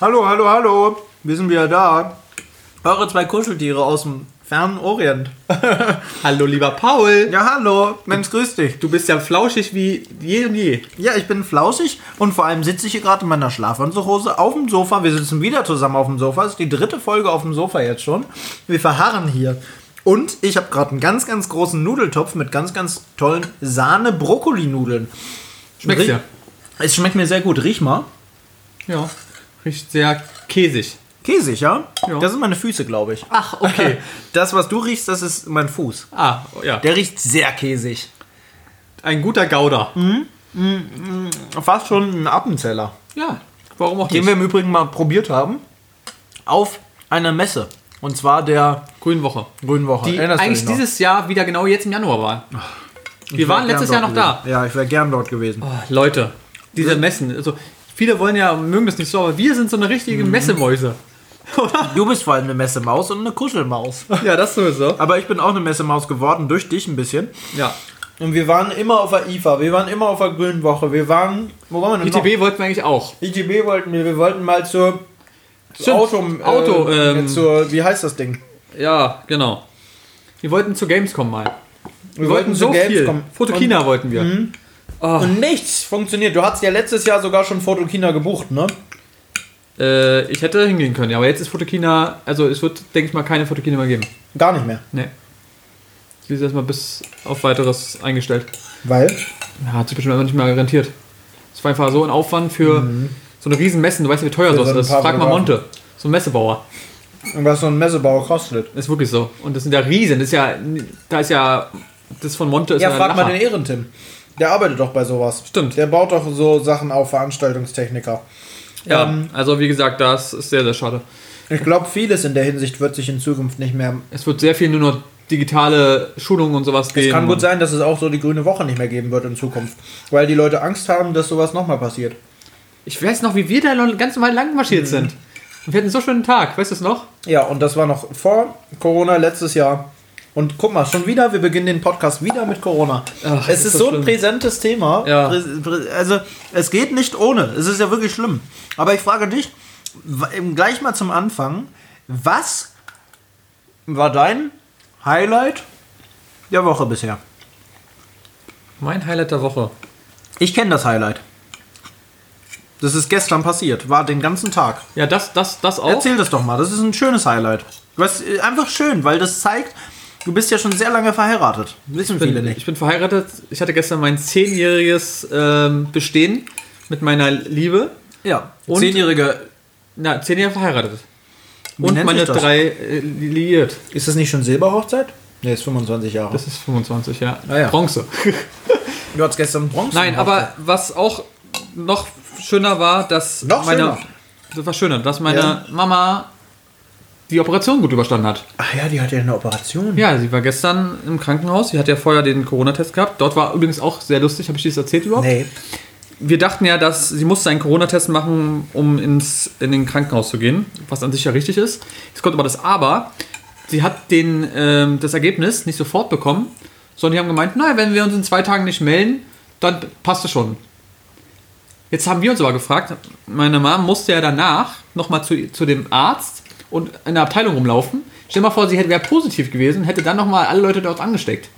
Hallo, hallo, hallo. Wir sind wieder da. Eure zwei Kuscheltiere aus dem fernen Orient. Hallo, lieber Paul. Ja, hallo. Mensch, grüß dich. Du bist ja flauschig wie je und je. Ja, ich bin flauschig und vor allem sitze ich hier gerade in meiner Schlafanzughose auf dem Sofa. Wir sitzen wieder zusammen auf dem Sofa. Das ist die dritte Folge auf dem Sofa jetzt schon. Wir verharren hier. Und ich habe gerade einen ganz, ganz großen Nudeltopf mit ganz, ganz tollen Sahne-Brokkoli-Nudeln. Schmeckt's Rie- dir? Es schmeckt mir sehr gut. Riech mal. Ja. Riecht sehr käsig. Käsig, ja? Ja. Das sind meine Füße, glaube ich. Ach, okay. Das, was du riechst, das ist mein Fuß. ah, ja. Der riecht sehr käsig. Ein guter Gouda. Fast schon ein Appenzeller. Ja. Warum auch Den nicht? wir im Übrigen mal probiert haben. Auf einer Messe. Und zwar der Grünwoche. Grünwoche. Die Erinnerst eigentlich dieses Jahr wieder genau jetzt im Januar war. Wir waren letztes Jahr noch da. gewesen. Ja, ich wäre gern dort gewesen. Oh, Leute, diese Messen. Also, viele wollen ja, mögen das nicht so, aber wir sind so eine richtige Mhm. Messemäuse. Du bist vor allem eine Messemaus und eine Kuschelmaus. Ja, das sowieso. Aber ich bin auch eine Messemaus geworden, durch dich ein bisschen. Ja. Und wir waren immer auf der IFA, wir waren immer auf der Grünwoche, wir waren. Wo waren wir denn ITB wollten wir eigentlich auch. noch? ITB wollten wir, wir wollten mal zur. Stimmt, Auto, Auto, äh, ähm, zur, wie heißt das Ding? Ja, genau. Wir wollten zu Gamescom mal. Wir, wollten zu so viel. Gamescom. Fotokina wollten wir. Oh, Und nichts funktioniert. Du hast ja letztes Jahr sogar schon Fotokina gebucht, ne? äh, ich hätte hingehen können, ja, aber jetzt ist Fotokina, also es wird, denke ich mal, keine Fotokina mehr geben. Gar nicht mehr. Nee. Sie ist erstmal bis auf weiteres eingestellt. Weil? Ja, hat sich bestimmt einfach nicht mehr garantiert. Es war einfach so ein Aufwand für so eine riesen Messen. Du weißt ja, wie teuer Mhm. Für sowas so ist. Frag mal. Monte. So ein Messebauer. Und was so ein Messebauer kostet. Ist wirklich so. Und das sind ja riesen. Das ist ja, da ist ja, das von Monte ist Ja, ja, frag mal den Ehrentim. Der arbeitet doch bei sowas. Stimmt. Der baut doch so Sachen auf, Veranstaltungstechniker. Ja, Ähm, also wie gesagt, das ist sehr, sehr schade. Ich glaube, vieles in der Hinsicht wird sich in Zukunft nicht mehr. Es wird sehr viel nur noch digitale Schulungen und sowas geben. Es kann gut sein, dass es auch so die grüne Woche nicht mehr geben wird in Zukunft. Weil die Leute Angst haben, dass sowas nochmal passiert. Ich weiß noch, wie wir da noch ganz normal lang marschiert Mhm. sind. Wir hatten so schönen Tag, weißt du es noch? Ja, und das war noch vor Corona letztes Jahr. Und guck mal, schon wieder, wir beginnen den Podcast wieder mit Corona. Ach, es ist das so ein präsentes Thema. Ja. Also, es geht nicht ohne. Es ist ja wirklich schlimm. Aber ich frage dich, gleich mal zum Anfang, was war dein Highlight der Woche bisher? Mein Highlight der Woche. Ich kenne das Highlight. Das ist gestern passiert, war den ganzen Tag. Ja, das, das, das auch. Erzähl das doch mal, das ist ein schönes Highlight. Was, äh, einfach schön, weil das zeigt, du bist ja schon sehr lange verheiratet. Wissen Ich bin, viele nicht. ich bin verheiratet. Ich hatte gestern mein zehnjähriges ähm, Bestehen mit meiner Liebe. Ja, Und- zehnjährige. Na, zehn Jahre verheiratet. Wie Und meine drei äh, liiert. Ist das nicht schon Silberhochzeit? Ne, ist 25 Jahre. Das ist 25, ja. Ah, ja. Bronze. du hattest gestern Bronze. Nein, aber was auch noch schöner war, dass Noch meine, schöner? das war schöner, dass meine Ja. Mama die Operation gut überstanden hat. Ach ja, die hat ja eine Operation. Ja, sie war gestern im Krankenhaus. Sie hat ja vorher den Corona-Test gehabt. Dort war übrigens auch sehr lustig. Habe ich dir das erzählt überhaupt? Nee. Wir dachten ja, dass sie musste einen Corona-Test machen, um ins in den Krankenhaus zu gehen, was an sich ja richtig ist. Es kommt aber das Aber. Sie hat den, ähm, das Ergebnis nicht sofort bekommen, sondern die haben gemeint, naja, wenn wir uns in zwei Tagen nicht melden, dann passt es schon. Jetzt haben wir uns aber gefragt, meine Mom musste ja danach nochmal zu, zu dem Arzt und in der Abteilung rumlaufen. Stell dir mal vor, sie hätte wäre positiv gewesen, hätte dann nochmal alle Leute dort angesteckt.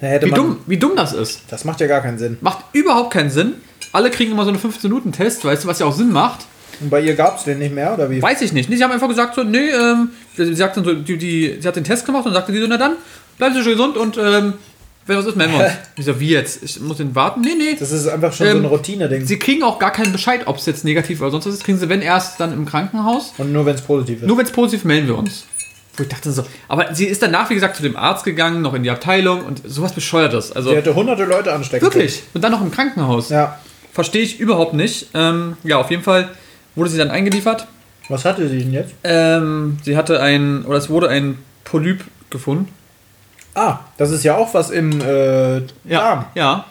Hätte Wie man, dumm, wie dumm das ist. Das macht ja gar keinen Sinn. Macht überhaupt keinen Sinn. Alle kriegen immer so einen 15-Minuten-Test, weißt du, was ja auch Sinn macht. Und bei ihr gab es den nicht mehr, oder wie? Weiß ich nicht. Sie haben einfach gesagt so, nee, ähm, sie sagt dann so, die, die, sie hat den Test gemacht und sagte die so, na dann, bleiben Sie schön gesund und ähm, was ist, melden wir uns. Ich so, wie jetzt? Ich muss den warten? Nee, nee. Das ist einfach schon Ähm, so ein Routine-Ding. Sie kriegen auch gar keinen Bescheid, ob es jetzt negativ oder sonst was ist. Kriegen sie, wenn erst, dann im Krankenhaus. Und nur wenn es positiv ist. Nur wenn es positiv melden wir uns. Wo ich dachte so, aber sie ist danach, wie gesagt, zu dem Arzt gegangen, noch in die Abteilung und sowas bescheuertes. Also Die hätte hunderte Leute anstecken wirklich. Und dann noch im Krankenhaus. können. Ja. Verstehe ich überhaupt nicht. Ähm, ja, auf jeden Fall wurde sie dann eingeliefert. Was hatte sie denn jetzt? Ähm, sie hatte ein, oder es wurde ein Polyp gefunden. Ah, das ist ja auch was im äh, Darm. Ja.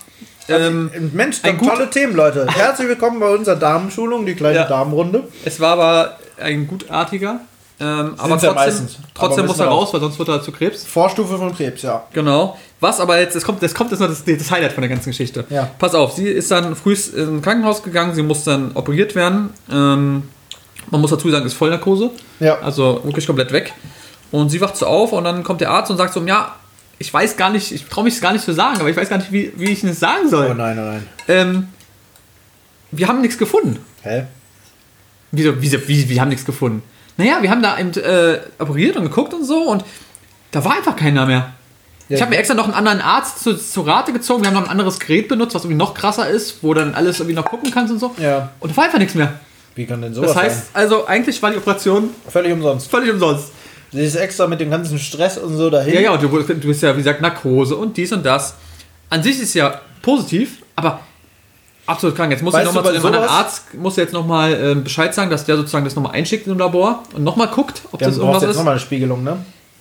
Ähm, Mensch, ein gut- tolle Themen, Leute. Herzlich willkommen bei unserer Damenschulung, die kleine Ja. Damenrunde. es war aber ein gutartiger. Ähm, aber ja trotzdem, meistens. trotzdem Aber muss er raus, weil sonst wird er zu Krebs. Vorstufe von Krebs, ja. Genau. Was aber jetzt, das kommt, das kommt jetzt noch das, das Highlight von der ganzen Geschichte. Ja. Pass auf, sie ist dann früh ins Krankenhaus gegangen, sie muss dann operiert werden. Ähm, Man muss dazu sagen, ist Vollnarkose. Ja. Also wirklich komplett weg. Und sie wacht so auf und dann kommt der Arzt und sagt so, ja, ich weiß gar nicht, ich traue mich es gar nicht zu sagen, aber ich weiß gar nicht, wie, wie ich es sagen soll. Oh nein, oh nein. Ähm, wir haben nichts gefunden. Hä? Wieso, wieso, wie, wir haben nichts gefunden? Naja, wir haben da eben äh, operiert und geguckt und so und da war einfach keiner mehr. Ja, ich habe mir extra noch einen anderen Arzt zu, zu Rate gezogen. Wir haben noch ein anderes Gerät benutzt, was irgendwie noch krasser ist, wo dann alles irgendwie noch gucken kannst und so. Ja. Und da war einfach nichts mehr. Wie kann denn sowas Das heißt, also eigentlich war die Operation sein? Völlig umsonst. völlig umsonst. Sie ist extra mit dem ganzen Stress und so dahin. Ja, ja, und du, du bist ja, wie gesagt, Narkose und dies und das. An sich ist ja positiv, aber absolut krank. Jetzt muss ich nochmal zu dem anderen Arzt, muss jetzt nochmal äh, Bescheid sagen, dass der sozusagen das nochmal einschickt im Labor und nochmal guckt, ob Dann das irgendwas jetzt ist. nochmal eine Spiegelung, ne?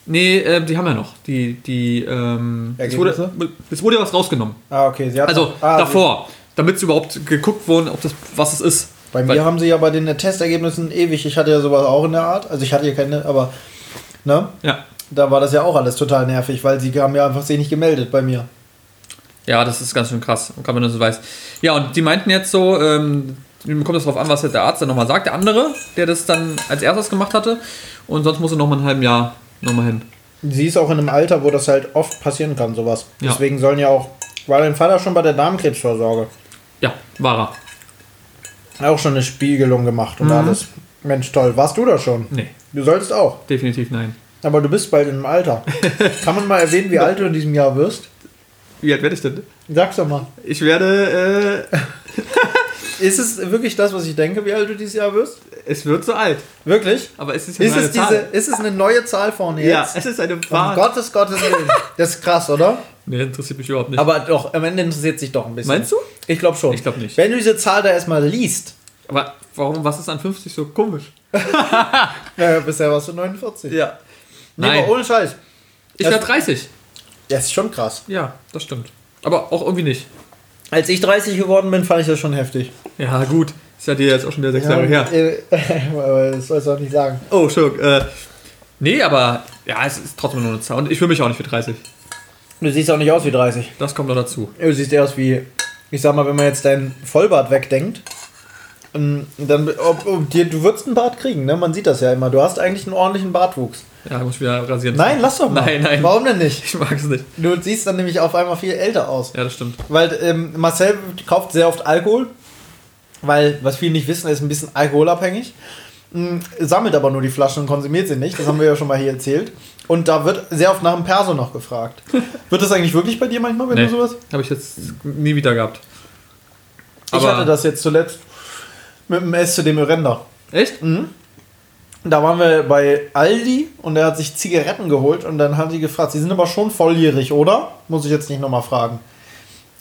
Nee, äh, die haben ja noch. Die, die, ähm, es wurde, es wurde ja was rausgenommen. Ah, okay. Sie hat Also ah, davor, damit überhaupt geguckt wurde, ob das, was es ist. Bei mir Weil- haben sie ja bei den Testergebnissen ewig. Ich hatte ja sowas auch in der Art. Also ich hatte hier keine, aber ne? Ja. Da war das ja auch alles total nervig, weil sie haben ja einfach sich nicht gemeldet bei mir. Ja, das ist ganz schön krass, gerade wenn du so weißt. Ja, und die meinten jetzt so, ähm, kommt es darauf an, was jetzt der Arzt dann nochmal sagt, der andere, der das dann als erstes gemacht hatte. Und sonst muss er nochmal ein halben Jahr nochmal hin. Sie ist auch in einem Alter, wo das halt oft passieren kann, sowas. Ja. Deswegen sollen ja auch, war dein Vater schon bei der Darmkrebsvorsorge? Ja, war er. Auch schon eine Spiegelung gemacht und Mhm. alles. Mensch, toll. Warst du da schon? Nee, Du sollst auch. definitiv nein. Aber du bist bald in einem Alter. Kann man mal erwähnen, wie alt du in diesem Jahr wirst? Wie alt werde ich denn? Sag's doch mal. Ich werde, äh, Ist es wirklich das, was ich denke, wie alt du dieses Jahr wirst? es wird so alt. Wirklich? Aber es ist ja Ist es, diese, ist es eine neue Zahl vorne Ja, jetzt? es ist eine Um Wahl. Gottes, Gottes Willen. Das ist krass, oder? Nee, interessiert mich überhaupt nicht. Aber doch, am Ende interessiert sich doch ein bisschen. Meinst du? Ich glaube schon. Ich glaub nicht. Wenn du diese Zahl da erstmal liest, Aber warum, was ist an 50 so komisch? ja, bisher warst du 49. Ja. Nee, Nein. aber ohne Scheiß. Ich werde 30. Das ist schon krass. Ja, das stimmt. Aber auch irgendwie nicht. Als ich 30 geworden bin, fand ich das schon heftig. Ja, gut. Ist ja dir jetzt auch schon wieder sechs Jahre her. äh, aber das sollst du auch nicht sagen. Oh, Entschuldigung. Äh, nee, aber ja, es ist trotzdem nur eine Zahl. Und ich fühle mich auch nicht für 30. Du siehst auch nicht aus wie 30. Das kommt noch dazu. Du siehst eher aus wie, ich sag mal, wenn man jetzt dein Vollbart wegdenkt, dann, ob, ob, dir, du würdest einen Bart kriegen, ne? Man sieht das ja immer. Du hast eigentlich einen ordentlichen Bartwuchs. Ja, muss ich wieder rasieren. Nein, lass doch mal. Nein, nein. Warum denn nicht? Ich mag es nicht. Du siehst dann nämlich auf einmal viel älter aus. Ja, das stimmt. Weil ähm, Marcel kauft sehr oft Alkohol, weil, was viele nicht wissen, er ist ein bisschen alkoholabhängig. Mm, Sammelt aber nur die Flaschen und konsumiert sie nicht. Das haben wir ja schon mal hier erzählt. Und da wird sehr oft nach dem Perso noch gefragt. wird das eigentlich wirklich bei dir manchmal, wenn Nee, du sowas? habe ich jetzt nie wieder gehabt. ich hatte das jetzt zuletzt mit dem S zu dem Render. Echt? Da waren wir bei Aldi und er hat sich Zigaretten geholt und dann hat die gefragt, sie sind aber schon volljährig, oder? Muss ich jetzt nicht nochmal fragen.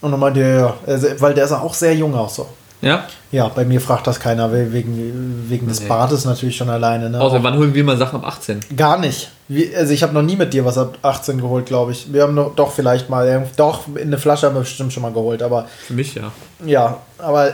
Und dann meinte er, ja, Also, weil der ist auch sehr jung auch so. Ja? Ja, bei mir fragt das keiner we- wegen, wegen des Nee. Bartes natürlich schon alleine. Ne? Außer wann holen wir mal Sachen ab 18? Gar nicht. Also ich habe noch nie mit dir was ab 18 geholt, glaube ich. Wir haben noch, doch vielleicht mal, doch in eine Flasche haben wir bestimmt schon mal geholt, aber Für mich ja. ja, aber äh,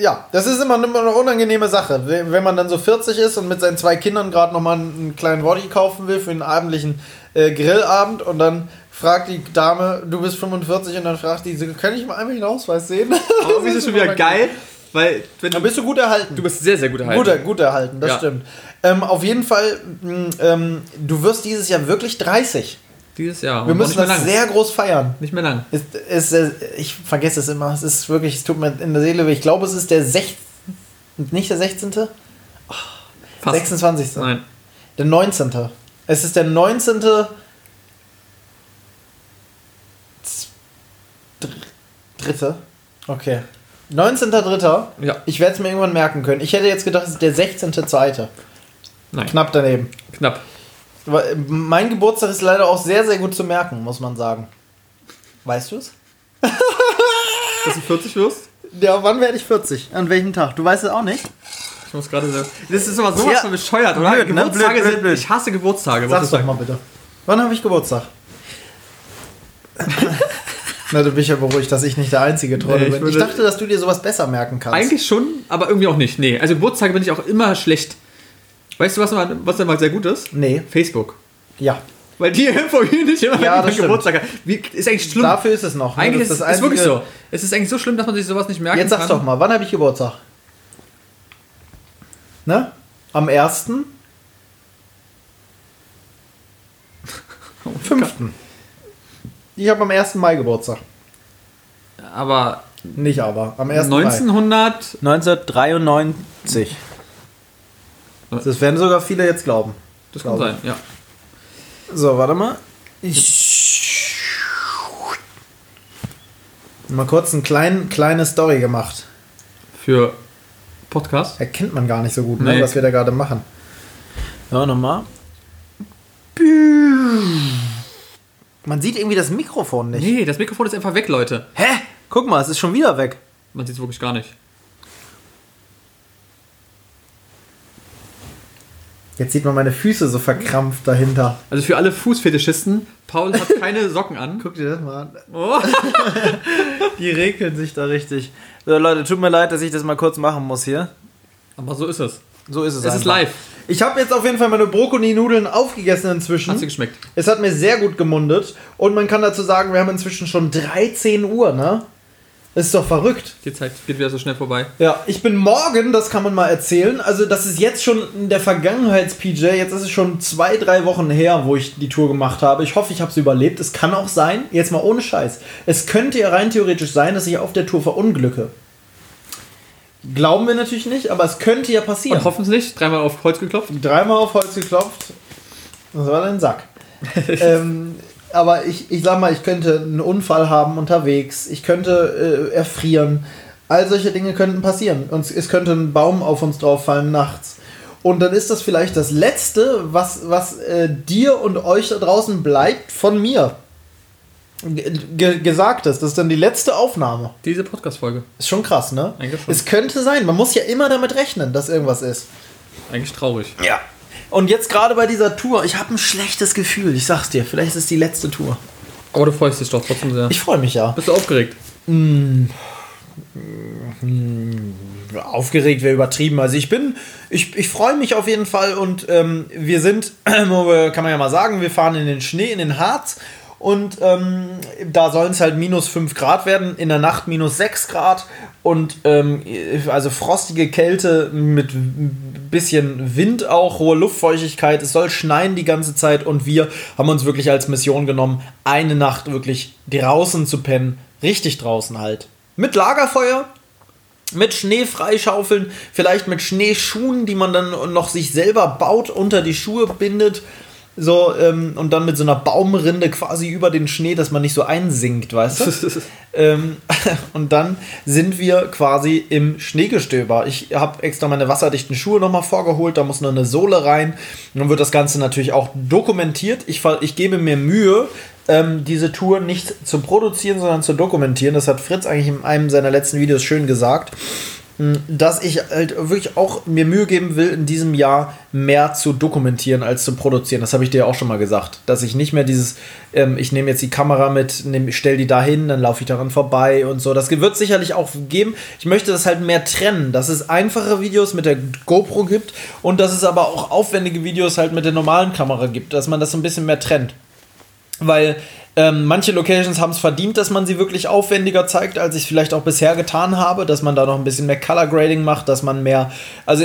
ja, das ist immer, eine unangenehme Sache. Wenn man dann so 40 ist und mit seinen zwei Kindern gerade nochmal einen kleinen Body kaufen will für einen abendlichen äh, Grillabend und dann fragt die Dame, du bist 45 und dann fragt die, kann ich mal einmal den Ausweis sehen? Aber irgendwie ist es schon wieder geil, weil wenn Dann du, bist du gut erhalten. du bist sehr, sehr gut erhalten. Gut, gut erhalten, das Ja. stimmt. Ähm, auf jeden Fall, mh, ähm, du wirst dieses Jahr wirklich 30. Dieses Jahr. Wir müssen das lang. sehr groß feiern. Nicht mehr lang. Es, es, äh, ich vergesse es immer. Es ist wirklich, es tut mir in der Seele weh. Ich glaube, es ist der 16. Nicht der 16. Fast. 26. Nein. Der 19. Es ist der 19. Dritte. Okay. 19.3. Ja. Ich werde es mir irgendwann merken können. Ich hätte jetzt gedacht, es ist der 16.2. Nein. Knapp daneben. Knapp. Aber äh, Mein Geburtstag ist leider auch sehr, sehr gut zu merken, muss man sagen. Weißt du es? Dass du 40 wirst? Ja, wann werde ich 40? An welchem Tag? Du weißt es auch nicht? Ich muss gerade so. Das ist aber sowas Ja. von bescheuert, oder? Blöd, ne? Geburtstage Blöd, blöd, sind. blöd. Ich hasse Geburtstage. Sag's ich doch sagen. mal bitte. Wann habe ich Geburtstag? Na, du bist ja beruhigt, dass ich nicht der einzige Trolle Nee, bin. Ich dachte, dass du dir sowas besser merken kannst. Eigentlich schon, aber irgendwie auch nicht. Nee, also Geburtstage bin ich auch immer schlecht. Weißt du, was, mal, was dann mal sehr gut ist? Nee. Facebook. Ja. Weil die informieren nicht immer, Ja, wenn Geburtstag. Wie, ist eigentlich schlimm. Dafür ist es noch. ne? eigentlich Das ist es wirklich einzige- so. Es ist eigentlich so schlimm, dass man sich sowas nicht merken Jetzt sag's kann. doch mal, wann habe ich Geburtstag? Ne? am 1. Oh 5. Ich habe am 1. Mai Geburtstag. Aber Nicht aber, am 1. Mai. 1900. 1993. Das werden sogar viele jetzt glauben. Das kann Glaube sein, ja. So, warte mal. Ich mal kurz eine klein, kleine Story gemacht. Für Podcast. Erkennt man gar nicht so gut, ne, Nee. was wir da gerade machen. Ja, nochmal. Man sieht irgendwie das Mikrofon nicht. Nee, das Mikrofon ist einfach weg, Leute. Hä? Guck mal, es ist schon wieder weg. Man sieht es wirklich gar nicht. Jetzt sieht man meine Füße so verkrampft dahinter. Also für alle Fußfetischisten, Paul hat keine Socken an. Guck dir das mal an. Oh. Die rekeln sich da richtig. So, Leute, tut mir leid, dass ich das mal kurz machen muss hier. Aber so ist es. So ist es Es ist einfach. live. Ich habe jetzt auf jeden Fall meine Brokkoli-Nudeln aufgegessen inzwischen. Hat sie geschmeckt. Es hat mir sehr gut gemundet. Und man kann dazu sagen, wir haben inzwischen schon 13 Uhr, ne? Das ist doch verrückt. Die Zeit geht wieder so schnell vorbei. Ja, ich bin morgen, das kann man mal erzählen. Also, das ist jetzt schon in der Vergangenheits-PJ. Jetzt ist es schon zwei, drei Wochen her, wo ich die Tour gemacht habe. Ich hoffe, ich habe es überlebt. Es kann auch sein, jetzt mal ohne Scheiß. Es könnte ja rein theoretisch sein, dass ich auf der Tour verunglücke. Glauben wir natürlich nicht, aber es könnte ja passieren. Und hoffentlich dreimal auf Holz geklopft. Dreimal auf Holz geklopft. Das war dein Sack. ähm, aber ich, ich sag mal, ich könnte einen Unfall haben unterwegs. Ich könnte äh, erfrieren. All solche Dinge könnten passieren. Und es- es könnte ein Baum auf uns drauf fallen nachts. Und dann ist das vielleicht das Letzte, was, was äh, dir und euch da draußen bleibt von mir. Ge ge gesagt ist. Das ist dann die letzte Aufnahme. Diese Podcast-Folge. Ist schon krass, ne? Eigentlich schon. Es könnte sein. Man muss ja immer damit rechnen, dass irgendwas ist. Eigentlich traurig. Ja. Und jetzt gerade bei dieser Tour, ich habe ein schlechtes Gefühl. Ich sag's dir, vielleicht ist es die letzte Tour. Aber du freust dich doch trotzdem sehr. Ich freue mich ja. Bist du aufgeregt? Aufgeregt wäre übertrieben. Also ich bin, ich, ich freue mich auf jeden Fall und ähm, wir sind, kann man ja mal sagen, wir fahren in den Schnee, in den Harz und ähm, da sollen es halt minus 5 Grad werden, in der Nacht minus 6 Grad und ähm, also frostige Kälte mit ein bisschen Wind auch, hohe Luftfeuchtigkeit, es soll schneien die ganze Zeit und wir haben uns wirklich als Mission genommen, eine Nacht wirklich draußen zu pennen, richtig draußen halt. Mit Lagerfeuer, mit Schnee freischaufeln, vielleicht mit Schneeschuhen, die man dann noch sich selber baut, unter die Schuhe bindet. So, ähm, und dann mit so einer Baumrinde quasi über den Schnee, dass man nicht so einsinkt, weißt du? ähm, und dann sind wir quasi im Schneegestöber. Ich habe extra meine wasserdichten Schuhe nochmal vorgeholt, da muss noch eine Sohle rein. Und dann wird das Ganze natürlich auch dokumentiert. Ich, ich gebe mir Mühe, ähm, diese Tour nicht zu produzieren, sondern zu dokumentieren. Das hat Fritz eigentlich in einem seiner letzten Videos schön gesagt dass ich halt wirklich auch mir Mühe geben will, in diesem Jahr mehr zu dokumentieren als zu produzieren. Das habe ich dir auch schon mal gesagt. Dass ich nicht mehr dieses, ähm, ich nehme jetzt die Kamera mit, nehm, stell die da hin, dann laufe ich daran vorbei und so. Das wird sicherlich auch geben. Ich möchte das halt mehr trennen, dass es einfache Videos mit der GoPro gibt und dass es aber auch aufwendige Videos halt mit der normalen Kamera gibt, dass man das so ein bisschen mehr trennt. Weil ähm, manche Locations haben es verdient, dass man sie wirklich aufwendiger zeigt, als ich es vielleicht auch bisher getan habe, dass man da noch ein bisschen mehr Color Grading macht, dass man mehr. Also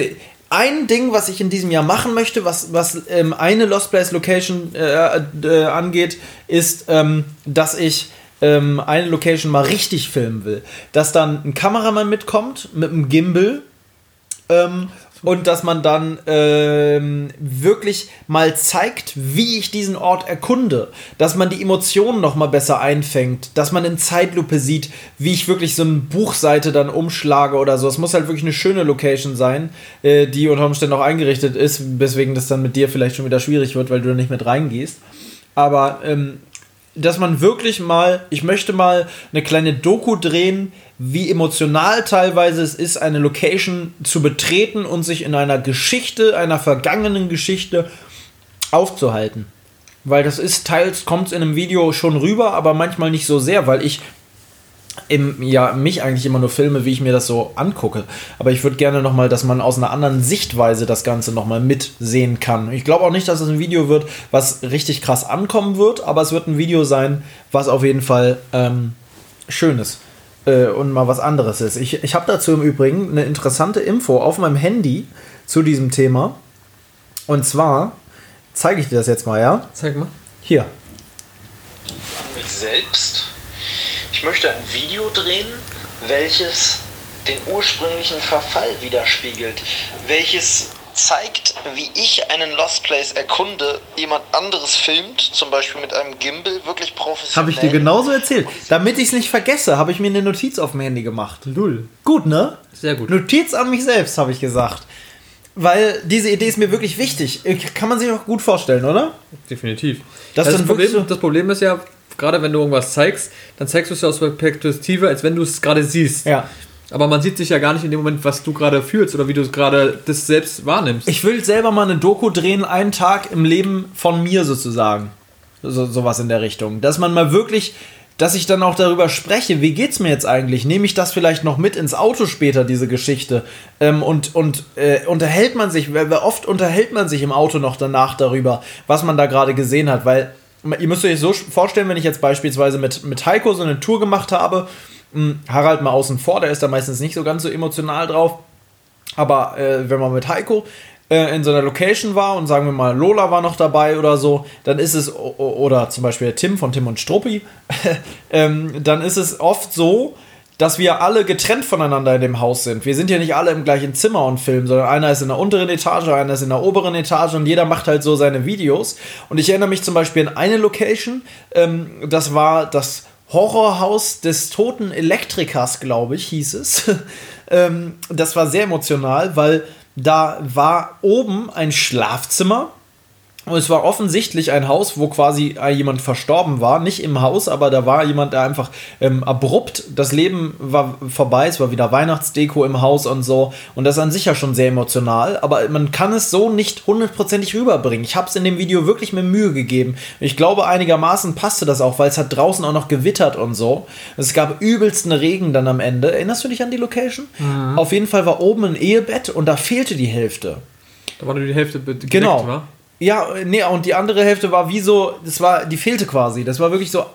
ein Ding, was ich in diesem Jahr machen möchte, was, was ähm, eine Lost Place Location äh, äh, angeht, ist, ähm, dass ich ähm, eine Location mal richtig filmen will. Dass dann ein Kameramann mitkommt mit einem Gimbal ähm, und dass man dann ähm, wirklich mal zeigt, wie ich diesen Ort erkunde, dass man die Emotionen noch mal besser einfängt, dass man in Zeitlupe sieht, wie ich wirklich so eine Buchseite dann umschlage oder so. Es muss halt wirklich eine schöne Location sein, äh, die unter Umständen auch eingerichtet ist, weswegen das dann mit dir vielleicht schon wieder schwierig wird, weil du da nicht mit reingehst. Aber ähm, dass man wirklich mal, ich möchte mal eine kleine Doku drehen, wie emotional teilweise es ist, eine Location zu betreten und sich in einer Geschichte, einer vergangenen Geschichte aufzuhalten. Weil das ist, teils kommt es in einem Video schon rüber, aber manchmal nicht so sehr, weil ich im, ja, mich eigentlich immer nur filme, wie ich mir das so angucke. Aber ich würde gerne nochmal, dass man aus einer anderen Sichtweise das Ganze nochmal mitsehen kann. Ich glaube auch nicht, dass es ein Video wird, was richtig krass ankommen wird, aber es wird ein Video sein, was auf jeden Fall ähm, schön ist äh, und mal was anderes ist. Ich, ich habe dazu im Übrigen eine interessante Info auf meinem Handy. zu diesem Thema. Und zwar zeige ich dir das jetzt mal, ja? Zeig mal. Hier. mich selbst. Ich möchte ein Video drehen, welches den ursprünglichen Verfall widerspiegelt, welches zeigt, wie ich einen Lost Place erkunde, jemand anderes filmt, zum Beispiel mit einem Gimbal, wirklich professionell. Habe ich dir genauso erzählt. Damit ich es nicht vergesse, habe ich mir eine Notiz auf dem Handy gemacht. Lull. Gut, ne? Sehr gut. Notiz an mich selbst, habe ich gesagt. Weil diese Idee ist mir wirklich wichtig. Kann man sich auch gut vorstellen, oder? Definitiv. Das Das, dann das, Problem, so- das Problem ist ja, gerade wenn du irgendwas zeigst, dann zeigst du es ja aus der Perspektive, als wenn du es gerade siehst. Ja. Aber man sieht sich ja gar nicht in dem Moment, was du gerade fühlst oder wie du gerade das selbst wahrnimmst. Ich will selber mal eine Doku drehen, einen Tag im Leben von mir sozusagen. So, sowas in der Richtung. Dass man mal wirklich, dass ich dann auch darüber spreche, wie geht's mir jetzt eigentlich? Nehme ich das vielleicht noch mit ins Auto später, diese Geschichte? Ähm, und und äh, unterhält man sich, oft unterhält man sich im Auto noch danach darüber, was man da gerade gesehen hat, weil ihr müsst euch so vorstellen, wenn ich jetzt beispielsweise mit, mit Heiko so eine Tour gemacht habe, mh, Harald mal außen vor, der ist da meistens nicht so ganz so emotional drauf. Aber äh, wenn man mit Heiko äh, in so einer Location war und sagen wir mal Lola war noch dabei oder so, dann ist es, oder zum Beispiel der Tim von Tim und Struppi, ähm, dann ist es oft so, dass wir alle getrennt voneinander in dem Haus sind. Wir sind ja nicht alle im gleichen Zimmer und filmen, sondern einer ist in der unteren Etage, einer ist in der oberen Etage und jeder macht halt so seine Videos. Und ich erinnere mich zum Beispiel an eine Location, ähm, das war das Horrorhaus des toten Elektrikers, glaube ich, hieß es. ähm, das war sehr emotional, weil da war oben ein Schlafzimmer und es war offensichtlich ein Haus, wo quasi äh, jemand verstorben war. Nicht im Haus, aber da war jemand, der einfach ähm, abrupt, das Leben war vorbei, es war wieder Weihnachtsdeko im Haus und so. Und das ist an sich ja schon sehr emotional, aber man kann es so nicht hundertprozentig rüberbringen. Ich habe es in dem Video wirklich mir Mühe gegeben. Ich glaube, einigermaßen passte das auch, weil es hat draußen auch noch gewittert und so. Es gab übelsten Regen dann am Ende. Erinnerst du dich an die Location? Auf jeden Fall war oben ein Ehebett und da fehlte die Hälfte. Da war nur die Hälfte bedeckt, Genau. wa? Ja, nee, und die andere Hälfte war wie so, das war, die fehlte quasi. Das war wirklich so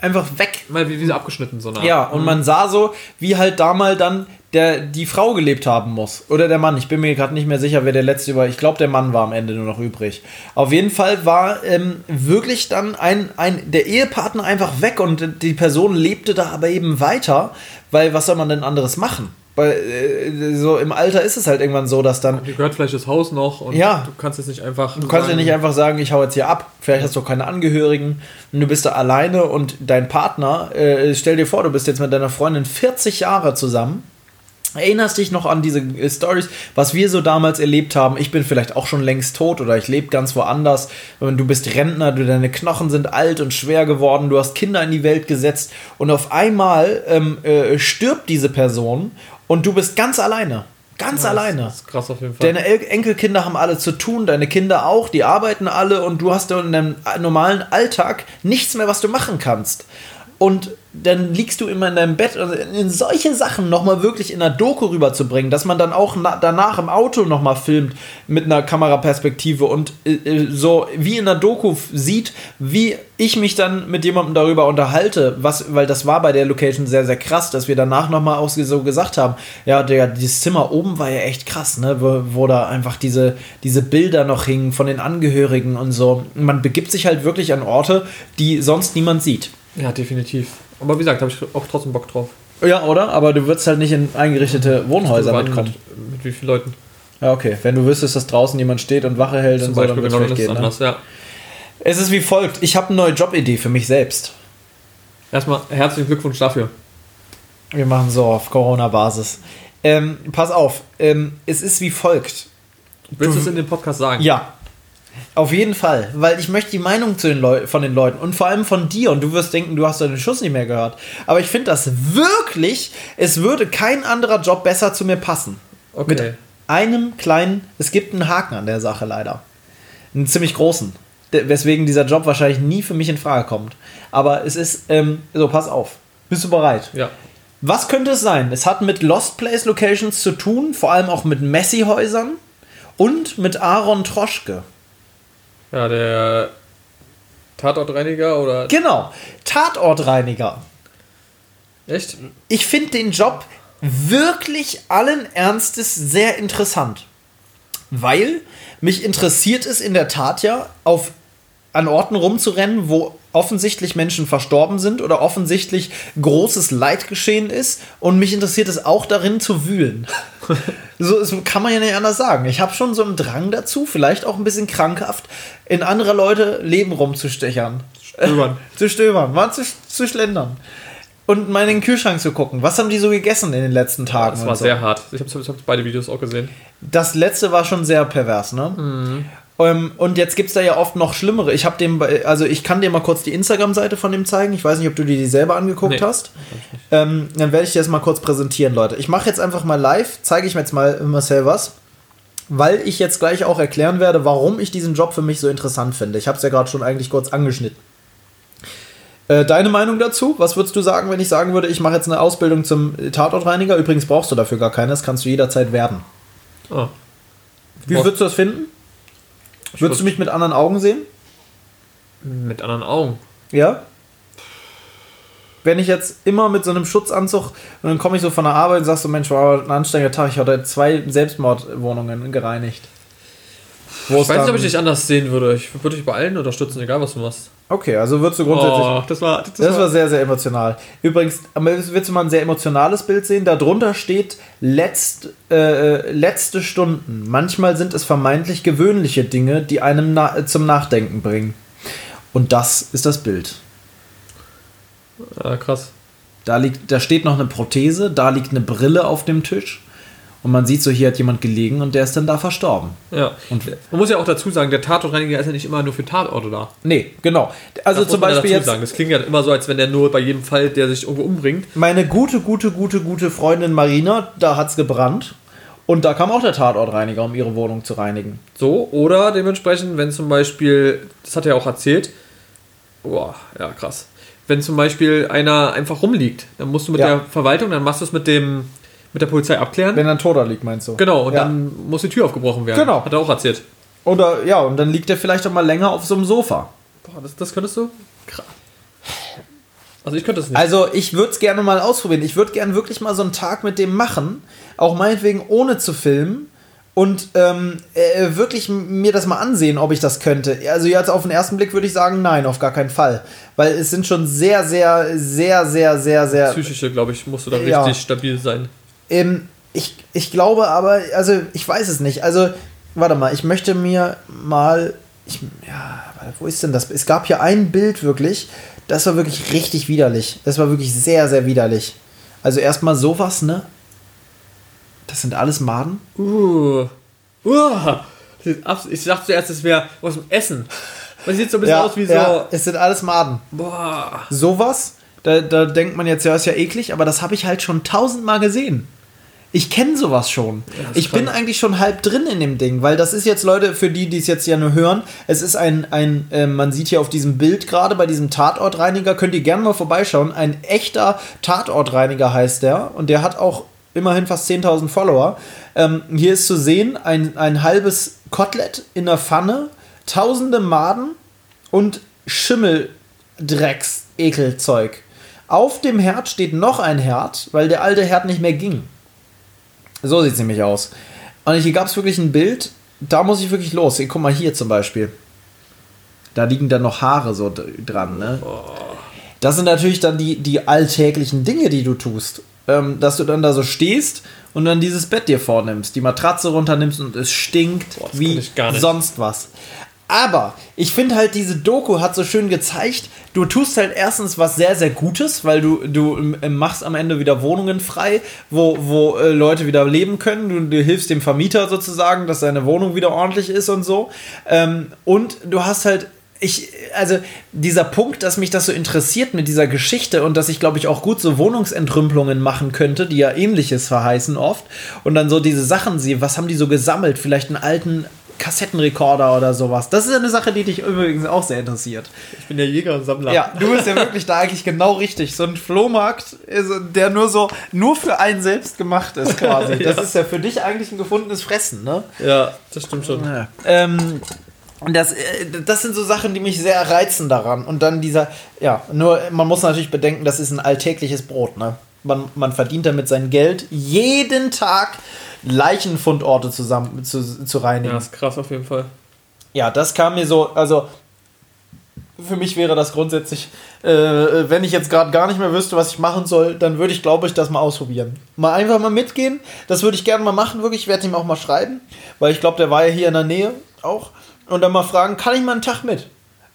einfach weg. Mal wie, wie so abgeschnitten, so eine Ja, und man sah so, wie halt da mal dann der, die Frau gelebt haben muss. Oder der Mann. Ich bin mir gerade nicht mehr sicher, wer der letzte war. Ich glaube, der Mann war am Ende nur noch übrig. Auf jeden Fall war ähm, wirklich dann ein, ein, der Ehepartner einfach weg und die Person lebte da aber eben weiter, weil was soll man denn anderes machen? Weil äh, so im Alter ist es halt irgendwann so, dass dann Dir gehört vielleicht das Haus noch und Ja. du kannst jetzt nicht einfach. Du kannst ja nicht einfach sagen, ich hau jetzt hier ab. Vielleicht hast du auch keine Angehörigen und du bist da alleine und dein Partner, äh, stell dir vor, du bist jetzt mit deiner Freundin 40 Jahre zusammen. Erinnerst dich noch an diese äh, Stories, was wir so damals erlebt haben? Ich bin vielleicht auch schon längst tot oder ich lebe ganz woanders. Du bist Rentner, du, deine Knochen sind alt und schwer geworden, du hast Kinder in die Welt gesetzt und auf einmal ähm, äh, stirbt diese Person und du bist ganz alleine. Ganz alleine. Das ist krass auf jeden Fall. Deine El Enkelkinder haben alle zu tun, deine Kinder auch, die arbeiten alle und du hast in deinem normalen Alltag nichts mehr, was du machen kannst. Und dann liegst du immer in deinem Bett und in solche Sachen nochmal wirklich in einer Doku rüberzubringen, dass man dann auch na danach im Auto nochmal filmt mit einer Kameraperspektive und äh, äh, so wie in einer Doku sieht, wie ich mich dann mit jemandem darüber unterhalte, was, weil das war bei der Location sehr, sehr krass, dass wir danach nochmal auch so gesagt haben, ja, der, dieses Zimmer oben war ja echt krass, ne, wo, wo da einfach diese, diese Bilder noch hingen von den Angehörigen und so. Man begibt sich halt wirklich an Orte, die sonst niemand sieht. Ja, definitiv. Aber wie gesagt, habe ich auch trotzdem Bock drauf. Ja, oder? Aber du würdest halt nicht in eingerichtete Wohnhäuser Wann, mitkommen. Mit, mit wie vielen Leuten? Ja, okay. Wenn du wüsstest, dass draußen jemand steht und Wache hält Zum und so, dann Beispiel, genau, das gehen. Ne? anders, ja. Es ist wie folgt. Ich habe eine neue Jobidee für mich selbst. Erstmal herzlichen Glückwunsch dafür. Wir machen so auf Corona-Basis. Ähm, pass auf. Ähm, es ist wie folgt. Willst du es in dem Podcast sagen? Ja. Auf jeden Fall, weil ich möchte die Meinung zu den Leu von den Leuten und vor allem von dir und du wirst denken, du hast deinen Schuss nicht mehr gehört. Aber ich finde das wirklich, es würde kein anderer Job besser zu mir passen. Okay. Mit einem kleinen, es gibt einen Haken an der Sache leider. Einen ziemlich großen. Weswegen dieser Job wahrscheinlich nie für mich in Frage kommt. Aber es ist, ähm, so pass auf. Bist du bereit? Ja. Was könnte es sein? Es hat mit Lost Place Locations zu tun, vor allem auch mit Messi-Häusern und mit Aaron Troschke. Ja, der Tatortreiniger oder. Genau, Tatortreiniger. Echt? Ich finde den Job wirklich allen Ernstes sehr interessant. Weil mich interessiert es in der Tat ja, auf an Orten rumzurennen, wo offensichtlich Menschen verstorben sind oder offensichtlich großes Leid geschehen ist. Und mich interessiert es auch darin zu wühlen. so das kann man ja nicht anders sagen. Ich habe schon so einen Drang dazu, vielleicht auch ein bisschen krankhaft, in andere Leute Leben rumzustechern. Stöbern. zu stöbern, mal zu, zu schlendern. Und mal in den Kühlschrank zu gucken. Was haben die so gegessen in den letzten Tagen? Das war so? sehr hart. Ich habe hab beide Videos auch gesehen. Das letzte war schon sehr pervers, ne? Ähm, und jetzt gibt es da ja oft noch schlimmere. Ich habe dem, also ich kann dir mal kurz die Instagram-Seite von dem zeigen. Ich weiß nicht, ob du dir die selber angeguckt Nee, hast. Ähm, dann werde ich dir das mal kurz präsentieren, Leute. Ich mache jetzt einfach mal live, zeige ich mir jetzt mal Marcel was, weil ich jetzt gleich auch erklären werde, warum ich diesen Job für mich so interessant finde. Ich habe es ja gerade schon eigentlich kurz angeschnitten. Äh, Deine Meinung dazu? Was würdest du sagen, wenn ich sagen würde, ich mache jetzt eine Ausbildung zum Tatortreiniger? Übrigens brauchst du dafür gar keine, das kannst du jederzeit werden. Ah. Wie würdest du das finden? Würdest du mich mit anderen Augen sehen? Mit anderen Augen. Ja? Wenn ich jetzt immer mit so einem Schutzanzug und dann komme ich so von der Arbeit und sagst so, Mensch, war ein anstrengender Tag, ich hatte zwei Selbstmordwohnungen gereinigt. Wo Ich es weiß nicht, ob ich dich anders sehen würde. Ich würde dich bei allen unterstützen, egal was du machst. Okay, also würdest du grundsätzlich. Oh, das war, das, Das war sehr, sehr emotional. Übrigens, willst du mal ein sehr emotionales Bild sehen. Darunter steht letzt, äh, letzte Stunden. Manchmal sind es vermeintlich gewöhnliche Dinge, die einem na äh, zum Nachdenken bringen. Und das ist das Bild. ah, krass. Da, liegt, da steht noch eine Prothese, da liegt eine Brille auf dem Tisch. Und man sieht so, hier hat jemand gelegen und der ist dann da verstorben. Ja. Und- man muss ja auch dazu sagen, der Tatortreiniger ist ja nicht immer nur für Tatorte da. Nee, genau. Also Das zum Beispiel dazu jetzt sagen. Das klingt ja immer so, als wenn der nur bei jedem Fall, der sich irgendwo umbringt. meine gute, gute, gute, gute Freundin Marina, da hat's gebrannt. Und da kam auch der Tatortreiniger, um ihre Wohnung zu reinigen. So, oder dementsprechend, wenn zum Beispiel, das hat er auch erzählt, boah, ja, krass. Wenn zum Beispiel einer einfach rumliegt, dann musst du mit Ja. der Verwaltung, dann machst du es mit dem mit der Polizei abklären. Wenn er ein Toter liegt, meinst du? genau, und ja. dann muss die Tür aufgebrochen werden. Genau. Hat er auch erzählt. Oder ja, und dann liegt er vielleicht auch mal länger auf so einem Sofa. Boah, das, das könntest du? Krass. Also ich könnte es nicht. Also ich würde es gerne mal ausprobieren. Ich würde gerne wirklich mal so einen Tag mit dem machen. Auch meinetwegen ohne zu filmen. Und ähm, äh, wirklich mir das mal ansehen, ob ich das könnte. Also jetzt auf den ersten Blick würde ich sagen, nein, auf gar keinen Fall. Weil es sind schon sehr, sehr, sehr, sehr, sehr, sehr Psychische, glaube ich, musst du da Ja. richtig stabil sein. Ähm, ich, ich glaube aber, also ich weiß es nicht. Also, warte mal, ich möchte mir mal. Ich, ja, wo ist denn das? Es gab hier ein Bild wirklich, das war wirklich richtig widerlich. Das war wirklich sehr, sehr widerlich. Also erstmal sowas, ne? Das sind alles Maden. Uh. Uh. Ich dachte zuerst, es wäre aus dem Essen. Man sieht so ein bisschen aus wie so. ja, es sind alles Maden. Boah. Sowas, da, da denkt man jetzt, ja, ist ja eklig, aber das habe ich halt schon tausendmal gesehen. Ich kenne sowas schon. ist ich bin eigentlich schon halb drin in dem Ding, weil das ist jetzt, Leute, für die, die es jetzt ja nur hören, es ist ein, ein äh, man sieht hier auf diesem Bild gerade bei diesem Tatortreiniger, könnt ihr gerne mal vorbeischauen, ein echter Tatortreiniger heißt der und der hat auch immerhin fast 10.000 Follower. Ähm, hier ist zu sehen ein, ein halbes Kotelett in der Pfanne, tausende Maden und Schimmeldrecks, Ekelzeug. Auf dem Herd steht noch ein Herd, weil der alte Herd nicht mehr ging. So sieht es nämlich aus. Und hier gab es wirklich ein Bild, da muss ich wirklich los. Guck mal hier zum Beispiel. Da liegen dann noch Haare so dran, ne? Das sind natürlich dann die, die alltäglichen Dinge, die du tust. Ähm, dass du dann da so stehst und dann dieses Bett dir vornimmst, die Matratze runternimmst und es stinkt Boah, wie sonst was. Aber ich finde halt, diese Doku hat so schön gezeigt, du tust halt erstens was sehr, sehr Gutes, weil du, du machst am Ende wieder Wohnungen frei, wo, wo äh, Leute wieder leben können. Du, du hilfst dem Vermieter sozusagen, dass seine Wohnung wieder ordentlich ist und so. Ähm, und du hast halt ich, also dieser Punkt, dass mich das so interessiert mit dieser Geschichte und dass ich, glaube ich, auch gut so Wohnungsentrümpelungen machen könnte, die ja ähnliches verheißen oft. Und dann so diese Sachen sehe, was haben die so gesammelt? Vielleicht einen alten Kassettenrekorder oder sowas. Das ist eine Sache, die dich übrigens auch sehr interessiert. Ich bin ja Jäger und Sammler. Ja, du bist ja wirklich da eigentlich genau richtig. So ein Flohmarkt, der nur so, nur für einen selbst gemacht ist quasi. Das Ja. ist ja für dich eigentlich ein gefundenes Fressen, ne? Ja, das stimmt schon. Ja. Ähm, und das, äh, das sind so Sachen, die mich sehr reizen daran. Und dann dieser, ja, nur man muss natürlich bedenken, das ist ein alltägliches Brot, ne? Man, man verdient damit sein Geld jeden Tag Leichenfundorte zusammen zu, zu reinigen. Ja, ist krass auf jeden Fall. Ja, das kam mir so, also für mich wäre das grundsätzlich, äh, wenn ich jetzt gerade gar nicht mehr wüsste, was ich machen soll, dann würde ich, glaube ich, das mal ausprobieren. Mal einfach mal mitgehen. Das würde ich gerne mal machen, wirklich. Ich werde ihm auch mal schreiben, weil ich glaube, der war ja hier in der Nähe auch. Und dann mal fragen, kann ich mal einen Tag mit?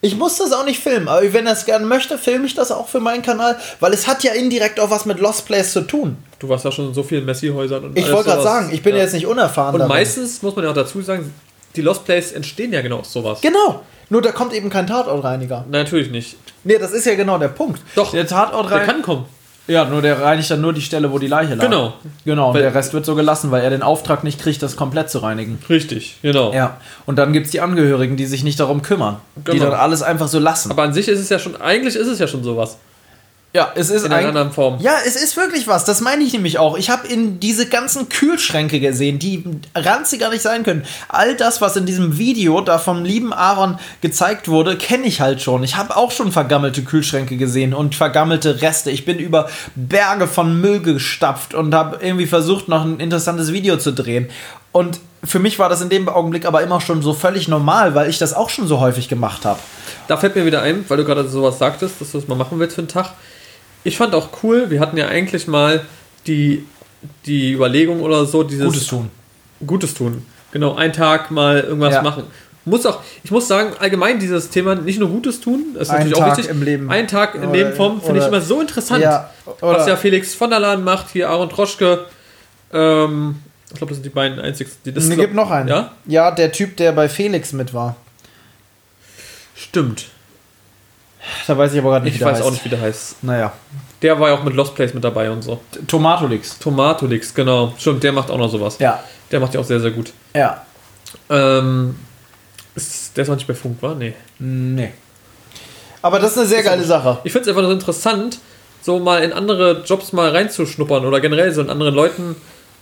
Ich muss das auch nicht filmen, aber wenn er es gerne möchte, filme ich das auch für meinen Kanal, weil es hat ja indirekt auch was mit Lost Place zu tun. Du warst ja schon in so vielen Messi-Häusern und Ich wollte gerade sagen, ich bin Ja. jetzt nicht unerfahren. Und darin. meistens muss man ja auch dazu sagen, die Lost Plays entstehen ja genau aus sowas. Genau. Nur da kommt eben kein Tatortreiniger. Nein, natürlich nicht. Nee, das ist ja genau der Punkt. Doch, der Tatort Der kann kommen. Ja, nur der reinigt dann nur die Stelle, wo die Leiche lag. Genau. Genau, und Weil- der Rest wird so gelassen, weil er den Auftrag nicht kriegt, das komplett zu reinigen. Richtig, genau. Ja. Und dann gibt es die Angehörigen, die sich nicht darum kümmern. Die Genau. dann alles einfach so lassen. Aber an sich ist es ja schon, eigentlich ist es ja schon sowas. Ja, es ist In einer ein- anderen Form. Ja, es ist wirklich was. Das meine ich nämlich auch. Ich habe in diese ganzen Kühlschränke gesehen, die ranziger nicht sein können. All das, was in diesem Video da vom lieben Aaron gezeigt wurde, kenne ich halt schon. Ich habe auch schon vergammelte Kühlschränke gesehen und vergammelte Reste. Ich bin über Berge von Müll gestapft und habe irgendwie versucht, noch ein interessantes Video zu drehen. Und für mich war das in dem Augenblick aber immer schon so völlig normal, weil ich das auch schon so häufig gemacht habe. Da fällt mir wieder ein, weil du gerade sowas sagtest, dass du es mal machen willst für einen Tag. Ich fand auch cool, wir hatten ja eigentlich mal die, die Überlegung oder so, dieses Gutes tun. Gutes tun. Genau, einen Tag mal irgendwas Ja. machen. Muss auch, ich muss sagen, allgemein dieses Thema nicht nur Gutes tun, das ist Einen natürlich auch Tag wichtig. im Leben. Einen Tag im Oder- Leben vom finde ich immer so interessant. Ja, was ja Felix von der Lahn macht, hier Aaron Troschke. Ähm, ich glaube, das sind die beiden einzigsten, die das Es gibt noch einen. Ja? ja, der Typ, der bei Felix mit war. Stimmt. Da weiß ich aber gerade nicht, Ich wie der weiß heißt. auch nicht, wie der heißt. Naja. Der war ja auch mit Lost Place mit dabei und so. Tomatolix. Tomatolix, genau. Stimmt, der macht auch noch sowas. Ja. Der macht ja auch sehr, sehr gut. Ja. Ähm, ist, der ist auch nicht bei Funk, war? Nee. Nee. Aber das ist eine sehr geile Sache. Ich finde es einfach nur interessant, so mal in andere Jobs mal reinzuschnuppern oder generell so in anderen Leuten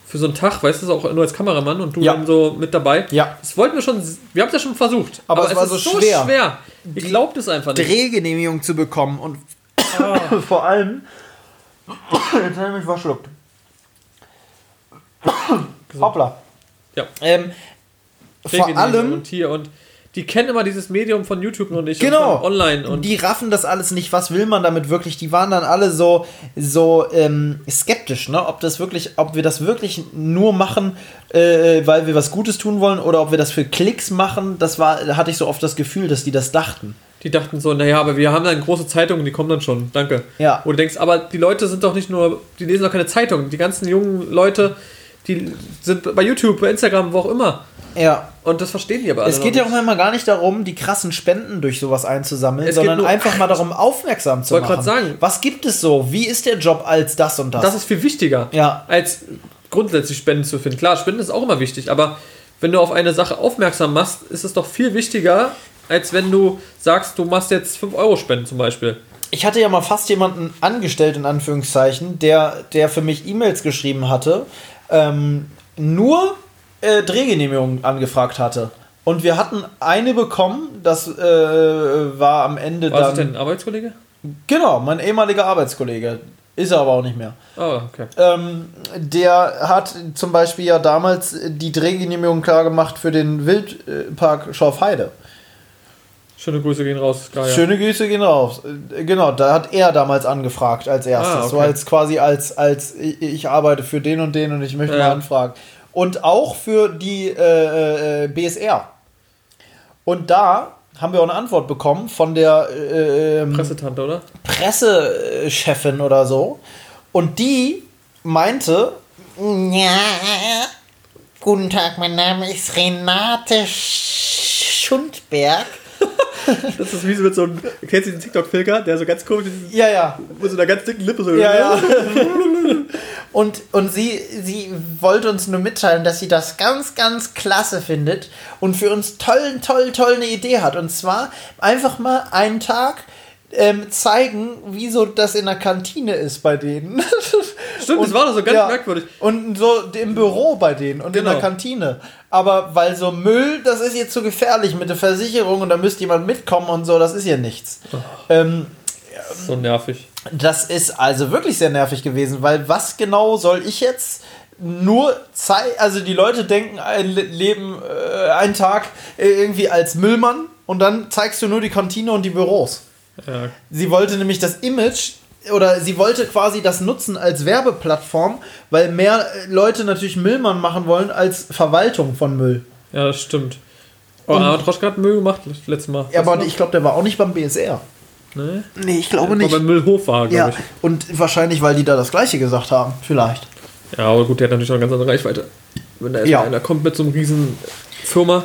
für so einen Tag, weißt du, auch nur als Kameramann und du Ja. dann so mit dabei. Ja. Das wollten wir schon, wir haben es ja schon versucht. Aber es war ist so schwer. schwer. Ich glaubt es einfach nicht. Drehgenehmigung zu bekommen und vor allem. Jetzt habe ich mich verschluckt. Hoppla. Ja. Ähm, vor allem. und hier und die kennen immer dieses Medium von YouTube noch nicht Genau. und online und die raffen das alles nicht. Was will man damit wirklich? Die waren dann alle so, so ähm, skeptisch, ne? Ob das wirklich, ob wir das wirklich nur machen, äh, weil wir was Gutes tun wollen oder ob wir das für Klicks machen. Das war, da hatte ich so oft das Gefühl, dass die das dachten. Die dachten so, naja, aber wir haben dann große Zeitungen, die kommen dann schon. Danke. Ja. Wo du denkst, aber die Leute sind doch nicht nur, die lesen doch keine Zeitung. Die ganzen jungen Leute, die sind bei YouTube, bei Instagram, wo auch immer. Ja. Und das verstehen die aber alle Es geht ja auch manchmal gar nicht darum, die krassen Spenden durch sowas einzusammeln, Es sondern einfach mal darum, aufmerksam zu Wollte machen. sagen. Was gibt es so? Wie ist der Job als das und das? Das ist viel wichtiger, Ja. als grundsätzlich Spenden zu finden. Klar, Spenden ist auch immer wichtig, aber wenn du auf eine Sache aufmerksam machst, ist es doch viel wichtiger, als wenn du sagst, du machst jetzt 5 Euro Spenden zum Beispiel. ich hatte ja mal fast jemanden angestellt, in Anführungszeichen, der, der für mich E-Mails geschrieben hatte, ähm, nur äh, Drehgenehmigungen angefragt hatte. Und wir hatten eine bekommen, das äh, war am Ende War das dann. dein Arbeitskollege? Genau, mein ehemaliger Arbeitskollege. Ist er aber auch nicht mehr. Ah, okay. Ähm, der hat zum Beispiel ja damals die Drehgenehmigung klar gemacht für den Wildpark Schorfheide. Schöne Grüße gehen raus. Gaia. Schöne Grüße gehen raus. Äh, Genau, da hat er damals angefragt als erstes. Ah, okay. So als quasi als, als ich, ich arbeite für den und den und ich möchte Ja. mal anfragen. Und auch für die äh, äh, BSR. Und da haben wir auch eine Antwort bekommen von der äh, ähm, Pressetante, oder? Pressechefin oder so. Und die meinte, Ja, guten Tag, mein Name ist Renate Schundberg. Das ist wie so mit so einem, kennst du diesen TikTok-Filter, der so ganz komisch ist, ja, ja, mit so einer ganz dicken Lippe so. Ja, ja. und und sie, sie wollte uns nur mitteilen, dass sie das ganz, ganz klasse findet und für uns toll, toll, toll eine Idee hat. Und zwar einfach mal einen Tag ähm, zeigen, wie so das in der Kantine ist bei denen. Stimmt, das war doch so ganz merkwürdig. Und so im Büro bei denen und in Genau. der Kantine. Aber weil so Müll, das ist jetzt zu gefährlich mit der Versicherung und da müsste jemand mitkommen und so, das ist ja nichts. Oh. Ähm, So nervig. Das ist also wirklich sehr nervig gewesen, weil was genau soll ich jetzt nur Zeit, also die Leute denken ein Le- Leben, äh, einen Tag äh, irgendwie als Müllmann und dann zeigst du nur die Kantine und die Büros. Ja. Sie wollte nämlich das Image oder sie wollte quasi das nutzen als Werbeplattform, weil mehr äh, Leute natürlich Müllmann machen wollen als Verwaltung von Müll. ja, das stimmt. Oh, aber Troschka hat Müll gemacht letztes Mal. Ja, aber ich glaube, der war auch nicht beim BSR. Noch? Nee. Nee, ich glaube Aber beim Müllhof war, glaube Ja, ich. und wahrscheinlich, weil die da das Gleiche gesagt haben. Vielleicht. Ja, aber gut, der hat natürlich noch eine ganz andere Reichweite. Wenn da Ja. einer kommt mit so einem riesen Firma,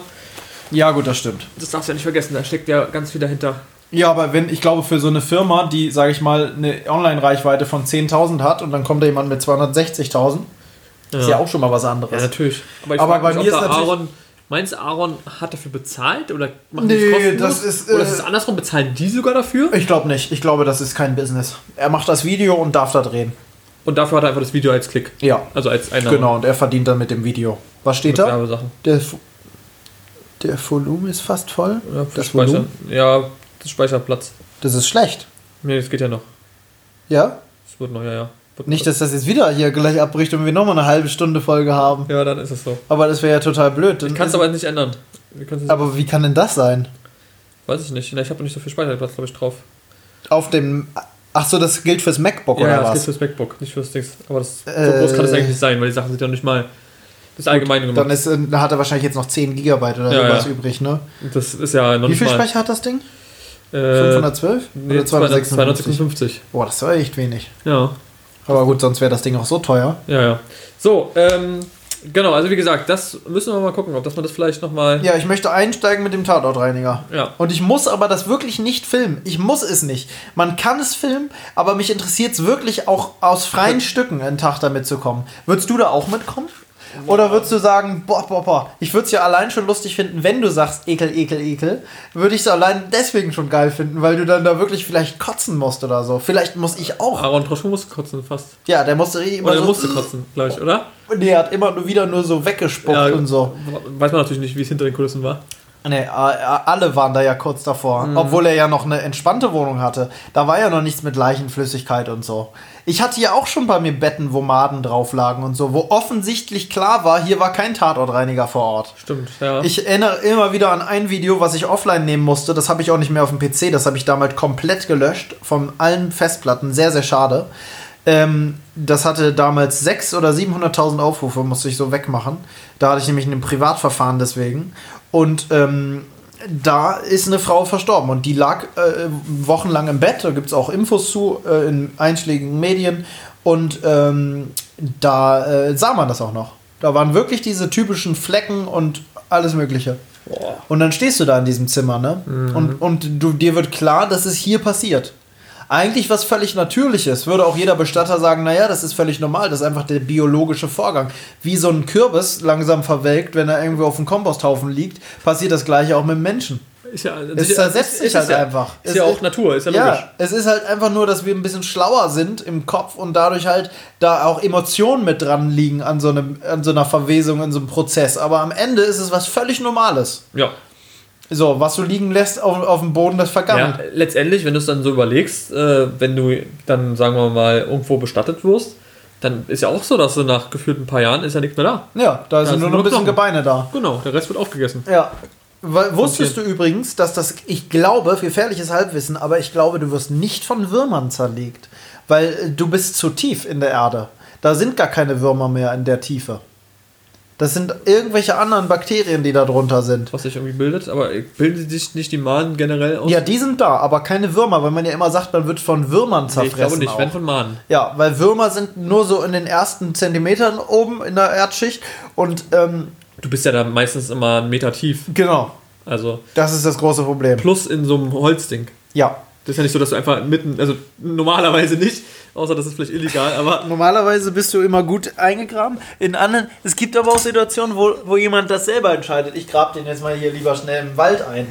Ja, gut, das stimmt. das darfst du ja nicht vergessen, da steckt ja ganz viel dahinter. Ja, aber wenn, ich glaube, für so eine Firma, die, sage ich mal, eine Online-Reichweite von 10.000 hat und dann kommt da jemand mit 260.000, ist ja auch schon mal was Ja, anderes. natürlich. Aber, ich Aber bei mich, mir ist natürlich- Aaron, meinst du, Aaron hat dafür bezahlt? Oder machen Nee, die es kostenlos? das ist, Oder äh, ist es andersrum? Bezahlen die sogar dafür? Ich glaube nicht. Ich glaube, das ist kein Business. Er macht das Video und darf da drehen. Und dafür hat er einfach das Video als Klick. Ja, Also als Einnahme. genau. Und er verdient dann mit dem Video. Was steht Mit da? Der, der Volumen ist fast voll. Ja, das Speicher. Volumen? Ja, das Speicherplatz. Das ist schlecht. Nee, das geht ja noch. Ja? Das wird noch, ja, ja. Nicht, dass das jetzt wieder hier gleich abbricht und wir nochmal eine halbe Stunde Folge haben. Ja, dann ist es so. Aber das wäre ja total blöd. Dann Kannst ist- aber nicht ändern. Können's- aber wie kann denn das sein? Weiß ich nicht. Ich habe nicht so viel Speicherplatz, glaube ich, drauf. Auf dem. Ach so, das gilt fürs MacBook Ja, oder ja, das was? geht fürs MacBook, nicht fürs Dings. Aber das, so Äh, groß kann es eigentlich nicht sein, weil die Sachen sind ja nicht mal das Allgemeine gemacht. Dann ist, äh, da hat er wahrscheinlich jetzt noch 10 Gigabyte oder Ja, sowas ja. übrig, ne? das ist ja noch Wie nicht viel. Speicher hat das Ding? Äh, 512? nee, oder 256? 256. Boah, das war echt wenig. Ja, Aber gut, sonst wäre das Ding auch so teuer. ja, ja. So, ähm, genau, also wie gesagt, das müssen wir mal gucken, ob dass man das vielleicht nochmal. Ja, ich möchte einsteigen mit dem Tatortreiniger. Ja. Und ich muss aber das wirklich nicht filmen. Ich muss es nicht. Man kann es filmen, aber mich interessiert es wirklich auch aus freien Stücken einen Tag damit zu kommen. Würdest du da auch mitkommen? Oder würdest du sagen, boah, boah, boah, ich würde es ja allein schon lustig finden, wenn du sagst, ekel, ekel, ekel, würde ich es allein deswegen schon geil finden, weil du dann da wirklich vielleicht kotzen musst oder so. Vielleicht muss ich auch. Aaron Troschko musste kotzen fast. Ja, der musste immer Oder er so, musste kotzen, glaube ich, oder? Nee, er hat immer nur wieder nur so weggespuckt Ja. und so. Weiß man natürlich nicht, wie es hinter den Kulissen war. Nee, alle waren da ja kurz davor. Obwohl er ja noch eine entspannte Wohnung hatte. Da war ja noch nichts mit Leichenflüssigkeit und so. Ich hatte ja auch schon bei mir Betten, wo Maden drauf lagen und so, wo offensichtlich klar war, hier war kein Tatortreiniger vor Ort. Stimmt, ja. Ich erinnere immer wieder an ein Video, was ich offline nehmen musste. Das habe ich auch nicht mehr auf dem PC. Das habe ich damals komplett gelöscht von allen Festplatten. Sehr, sehr schade. Ähm, das hatte damals 600.000 oder 700.000 Aufrufe, musste ich so wegmachen. Da hatte ich nämlich ein Privatverfahren deswegen. Und ähm, da ist eine Frau verstorben und die lag äh, wochenlang im Bett. Da gibt es auch Infos zu äh, in einschlägigen Medien. Und ähm, da äh, sah man das auch noch. Da waren wirklich diese typischen Flecken und alles Mögliche. Und dann stehst du da in diesem Zimmer, ne? Und, und du, dir wird klar, dass es hier passiert. Eigentlich was völlig Natürliches. Würde auch jeder Bestatter sagen, naja, das ist völlig normal, das ist einfach der biologische Vorgang. Wie so ein Kürbis langsam verwelkt, wenn er irgendwo auf dem Komposthaufen liegt, passiert das gleiche auch mit dem Menschen. Ist ja, Es zersetzt sich halt ja, einfach. Ist Es ja auch ist- Natur, ist ja logisch. Ja, es ist halt einfach nur, dass wir ein bisschen schlauer sind im Kopf und dadurch halt da auch Emotionen mit dran liegen an so, einem, an so einer Verwesung, in so einem Prozess. Aber am Ende ist es was völlig Normales. Ja. So, was du liegen lässt auf, auf dem Boden, das ja. vergammelt. Letztendlich, wenn du es dann so überlegst, äh, wenn du dann, sagen wir mal, irgendwo bestattet wirst, dann ist ja auch so, dass du nach gefühlt ein paar Jahren ist ja nichts mehr da. Ja, da sind sind nur noch ein bisschen Knochen. Gebeine da. Genau, der Rest wird aufgegessen. Ja. Weil, wusstest du übrigens, dass das, ich glaube, gefährliches Halbwissen, aber ich glaube, du wirst nicht von Würmern zerlegt. Weil äh, du bist zu tief in der Erde. Da sind gar keine Würmer mehr in der Tiefe. Das sind irgendwelche anderen Bakterien, die da drunter sind. Was sich irgendwie bildet, aber bilden sich nicht die Mahnen generell aus? Ja, die sind da, aber keine Würmer, weil man ja immer sagt, man wird von Würmern nee, zerfressen. ich glaube nicht, auch. wenn von Mahnen. Ja, weil Würmer sind nur so in den ersten Zentimetern oben in der Erdschicht und ähm, Du bist ja da meistens immer einen Meter tief. genau, Also das ist das große Problem. plus in so einem Holzding. Ja, Das ist ja nicht so, dass du einfach mitten, also normalerweise nicht, außer das ist vielleicht illegal, aber Normalerweise bist du immer gut eingegraben. In anderen, es gibt aber auch Situationen, wo, wo jemand das selber entscheidet. Ich grab den jetzt mal hier lieber schnell im Wald ein.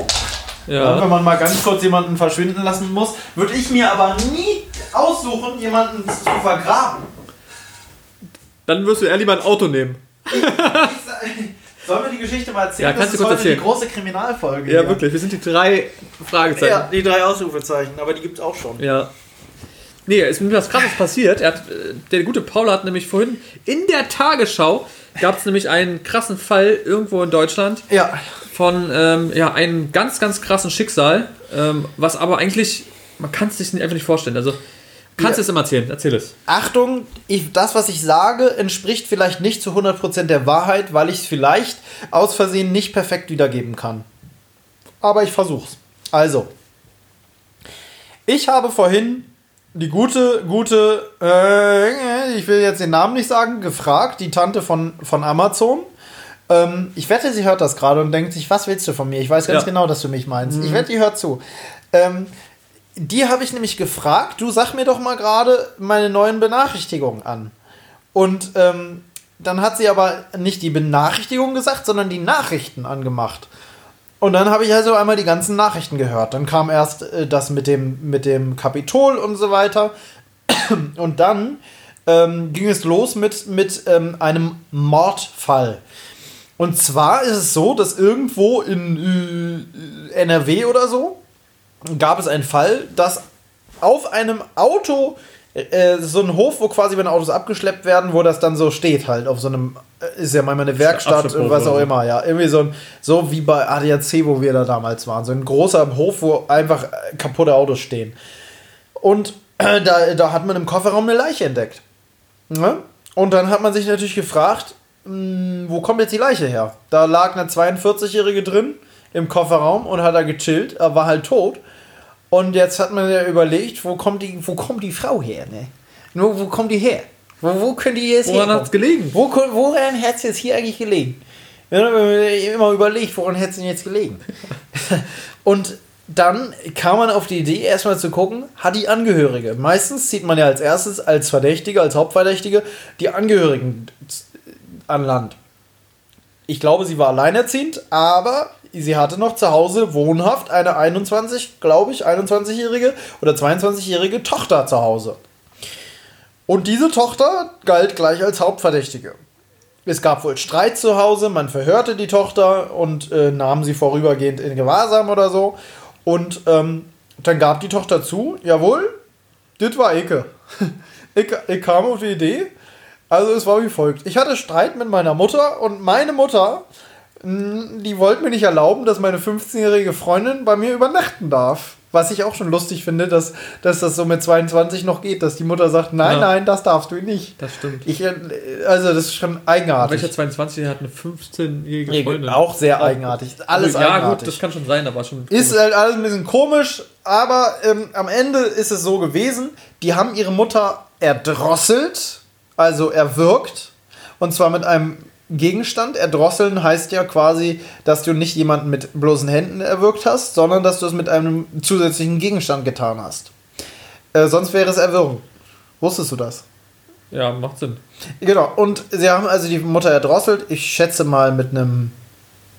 Ja. Wenn ja. man mal ganz kurz jemanden verschwinden lassen muss, würde ich mir aber nie aussuchen, jemanden zu vergraben. Dann wirst du eher lieber ein Auto nehmen. Sollen wir die Geschichte mal erzählen? Ja, kannst das du ist kurz heute die erzählen. große Kriminalfolge. Ja, hier. wirklich. Wir sind die drei Fragezeichen. Ja, die drei Ausrufezeichen, aber die gibt's auch schon. Ja. Nee, ist mir was krasses passiert. Er hat, äh, der gute Paul hat nämlich vorhin in der Tagesschau gab es nämlich einen krassen Fall irgendwo in Deutschland Ja. von ähm, ja, einem ganz, ganz krassen Schicksal, ähm, was aber eigentlich, man kann es sich einfach nicht vorstellen. Also, kannst du es immer erzählen? Erzähl es. Achtung, ich, das, was ich sage, entspricht vielleicht nicht zu 100% der Wahrheit, weil ich es vielleicht aus Versehen nicht perfekt wiedergeben kann. Aber ich versuch's. Also, ich habe vorhin die gute, gute, äh, ich will jetzt den Namen nicht sagen, gefragt, die Tante von, von Amazon. Ähm, ich wette, sie hört das gerade und denkt sich, was willst du von mir? Ich weiß ganz Ja. genau, dass du mich meinst. Ich wette, die hört zu. Ähm, die habe ich nämlich gefragt, du sag mir doch mal gerade meine neuen Benachrichtigungen an. Und ähm, dann hat sie aber nicht die Benachrichtigung gesagt, sondern die Nachrichten angemacht. Und dann habe ich also einmal die ganzen Nachrichten gehört. Dann kam erst äh, das mit dem, mit dem Kapitol und so weiter. Und dann ähm, ging es los mit, mit ähm, einem Mordfall. Und zwar ist es so, dass irgendwo in äh, NRW oder so gab es einen Fall, dass auf einem Auto, äh, so ein Hof, wo quasi, wenn Autos abgeschleppt werden, wo das dann so steht halt, auf so einem, äh, ist ja manchmal eine Werkstatt, Abschlepphof was auch immer, ja. Irgendwie so ein, so wie bei ADAC, wo wir da damals waren. So ein großer Hof, wo einfach äh, kaputte Autos stehen. Und äh, da, da hat man im Kofferraum eine Leiche entdeckt. Ne? Und dann hat man sich natürlich gefragt, mh, wo kommt jetzt die Leiche her? Da lag eine 42-Jährige drin im Kofferraum und hat da gechillt, er war halt tot. Und jetzt hat man ja überlegt, wo kommt die, wo kommt die Frau her, ne? Nur, wo kommt die her? Wo, wo könnte die jetzt Woran herkommen? hat's gelegen? Wo, woran hat es jetzt hier eigentlich gelegen? Immer überlegt, woran hätte es denn jetzt gelegen? Und dann kam man auf die Idee, erstmal zu gucken, hat die Angehörige. Meistens zieht man ja als erstes, als Verdächtige, als Hauptverdächtige, die Angehörigen an Land. Ich glaube, sie war alleinerziehend, aber sie hatte noch zu Hause wohnhaft eine 21, glaube ich, 21-jährige oder 22-jährige Tochter zu Hause. Und diese Tochter galt gleich als Hauptverdächtige. Es gab wohl Streit zu Hause, man verhörte die Tochter und äh, nahm sie vorübergehend in Gewahrsam oder so. Und ähm, dann gab die Tochter zu, jawohl, das war Ecke. ich, ich kam auf die Idee, also es war wie folgt. Ich hatte Streit mit meiner Mutter und meine Mutter, die wollte mir nicht erlauben, dass meine 15-jährige Freundin bei mir übernachten darf. Was ich auch schon lustig finde, dass, dass das so mit 22 noch geht, dass die Mutter sagt, nein, Ja. nein, das darfst du nicht. Das stimmt. Ich, äh, also das ist schon eigenartig. Welcher 22 hat eine 15-jährige Nee, Freundin? auch sehr eigenartig. Alles ja, eigenartig. gut, das kann schon sein, aber schon. Ist halt alles ein bisschen komisch, aber ähm, am Ende ist es so gewesen, die haben ihre Mutter erdrosselt, also erwürgt, und zwar mit einem Gegenstand. Erdrosseln heißt ja quasi, dass du nicht jemanden mit bloßen Händen erwürgt hast, sondern dass du es mit einem zusätzlichen Gegenstand getan hast. Äh, sonst wäre es Erwürgen. Wusstest du das? ja, macht Sinn. Genau, und sie haben also die Mutter erdrosselt, ich schätze mal mit einem,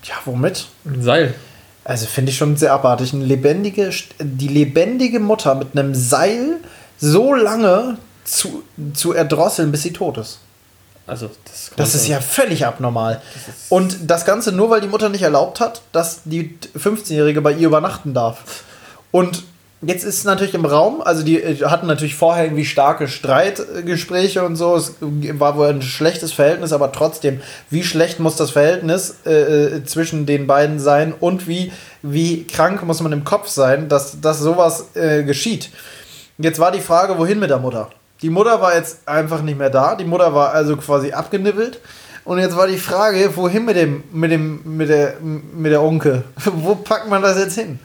ja, womit? Ein Seil. Also finde ich schon sehr abartig. Eine lebendige, die lebendige Mutter mit einem Seil so lange zu, zu erdrosseln, bis sie tot ist. Also, das, Das ist ja völlig abnormal. Und das Ganze nur, weil die Mutter nicht erlaubt hat, dass die 15-Jährige bei ihr übernachten darf. Und jetzt ist natürlich im Raum, also die äh, hatten natürlich vorher irgendwie starke Streitgespräche und so. Es war wohl ein schlechtes Verhältnis, aber trotzdem, wie schlecht muss das Verhältnis äh, äh, zwischen den beiden sein und wie, wie krank muss man im Kopf sein, dass, dass sowas äh, geschieht. Jetzt war die Frage, wohin mit der Mutter? Die Mutter war jetzt einfach nicht mehr da. Die Mutter war also quasi abgenibbelt. Und jetzt war die Frage, wohin mit dem, mit dem, mit der, mit der Onkel? Wo packt man das jetzt hin?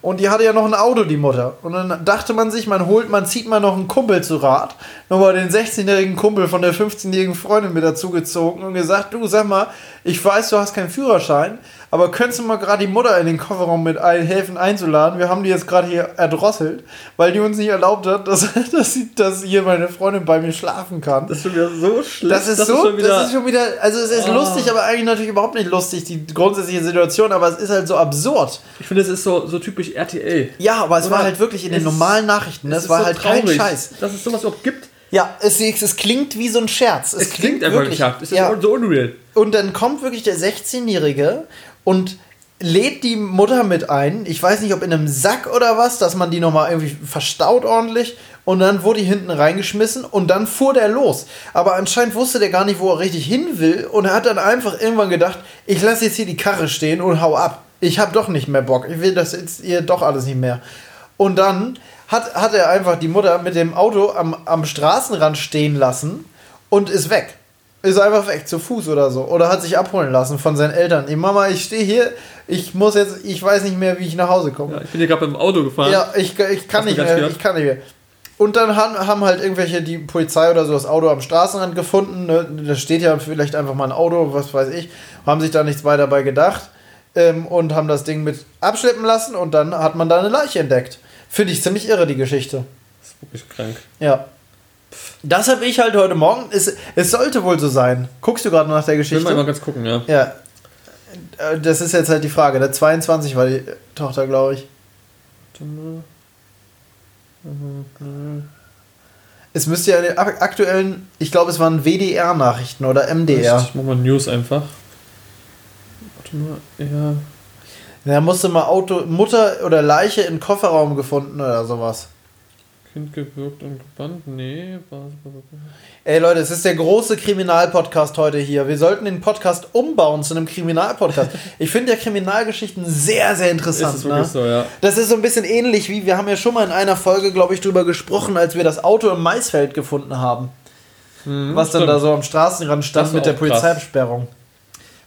Und die hatte ja noch ein Auto, die Mutter. Und dann dachte man sich, man holt, man zieht mal noch einen Kumpel zu Rat. Nochmal den 16-jährigen Kumpel von der 15-jährigen Freundin mit dazugezogen und gesagt, du sag mal, ich weiß, du hast keinen Führerschein, aber könntest du mal gerade die Mutter in den Kofferraum mit ein, helfen einzuladen? Wir haben die jetzt gerade hier erdrosselt, weil die uns nicht erlaubt hat, dass, dass, sie, dass hier meine Freundin bei mir schlafen kann. Das ist schon wieder so schlecht. Das ist so, das ist schon wieder, also es ist lustig, aber eigentlich natürlich überhaupt nicht lustig, die grundsätzliche Situation, aber es ist halt so absurd. ich finde, es ist so, so typisch RTL. Ja, aber es Oder war halt wirklich in den normalen Nachrichten, das ist war so halt kein traurig, Scheiß. Dass es sowas überhaupt gibt. Ja, es, es klingt wie so ein Scherz. Es, Es, klingt, einfach wirklich. geschafft. Es ist ja. so unreal. Und dann kommt wirklich der 16-Jährige und lädt die Mutter mit ein. Ich weiß nicht, ob in einem Sack oder was, dass man die nochmal irgendwie verstaut ordentlich. Und dann wurde die hinten reingeschmissen und dann fuhr der los. Aber anscheinend wusste der gar nicht, wo er richtig hin will. Und er hat dann einfach irgendwann gedacht, ich lasse jetzt hier die Karre stehen und hau ab. Ich habe doch nicht mehr Bock. Ich will das jetzt hier doch alles nicht mehr. Und dann hat, hat er einfach die Mutter mit dem Auto am, am Straßenrand stehen lassen und ist weg. Ist einfach weg, zu Fuß oder so. Oder hat sich abholen lassen von seinen Eltern. Ey, Mama, ich stehe hier, ich muss jetzt, ich weiß nicht mehr, wie ich nach Hause komme. Ja, ich bin hier gerade mit dem Auto gefahren. Ja, ich, ich kann Hast nicht mehr, gehört? ich kann nicht mehr. Und dann haben, haben halt irgendwelche, die Polizei oder so, das Auto am Straßenrand gefunden. Ne? Da steht ja vielleicht einfach mal ein Auto, was weiß ich. Haben sich da nichts weiter dabei gedacht. Ähm, und haben das Ding mit abschleppen lassen und dann hat man da eine Leiche entdeckt. Finde ich ziemlich irre, die Geschichte. Das ist wirklich krank. Ja. Das habe ich halt heute Morgen. Es, es sollte wohl so sein. Guckst du gerade nach der Ich will Geschichte? mal ganz gucken, ja. Ja. Äh, Das ist jetzt halt die Frage. Der 22 war die Tochter, glaube ich. Es müsste ja in den ak- aktuellen, ich glaube, es waren WDR-Nachrichten oder MDR. Ich mach mal News einfach. Warte mal, ja. Da musste mal Auto, Mutter oder Leiche im Kofferraum gefunden oder sowas. Kind gewürgt und gebannt? Nee. war- Ey Leute, es ist der große Kriminalpodcast heute hier. Wir sollten den Podcast umbauen zu einem Kriminalpodcast. Ich finde ja Kriminalgeschichten sehr, sehr interessant. Ist ne? so, ja. Das ist so ein bisschen ähnlich wie, wir haben ja schon mal in einer Folge, glaube ich, drüber gesprochen, als wir das Auto im Maisfeld gefunden haben. was dann stimmt. da so am Straßenrand stand mit der. Polizeibesperrung.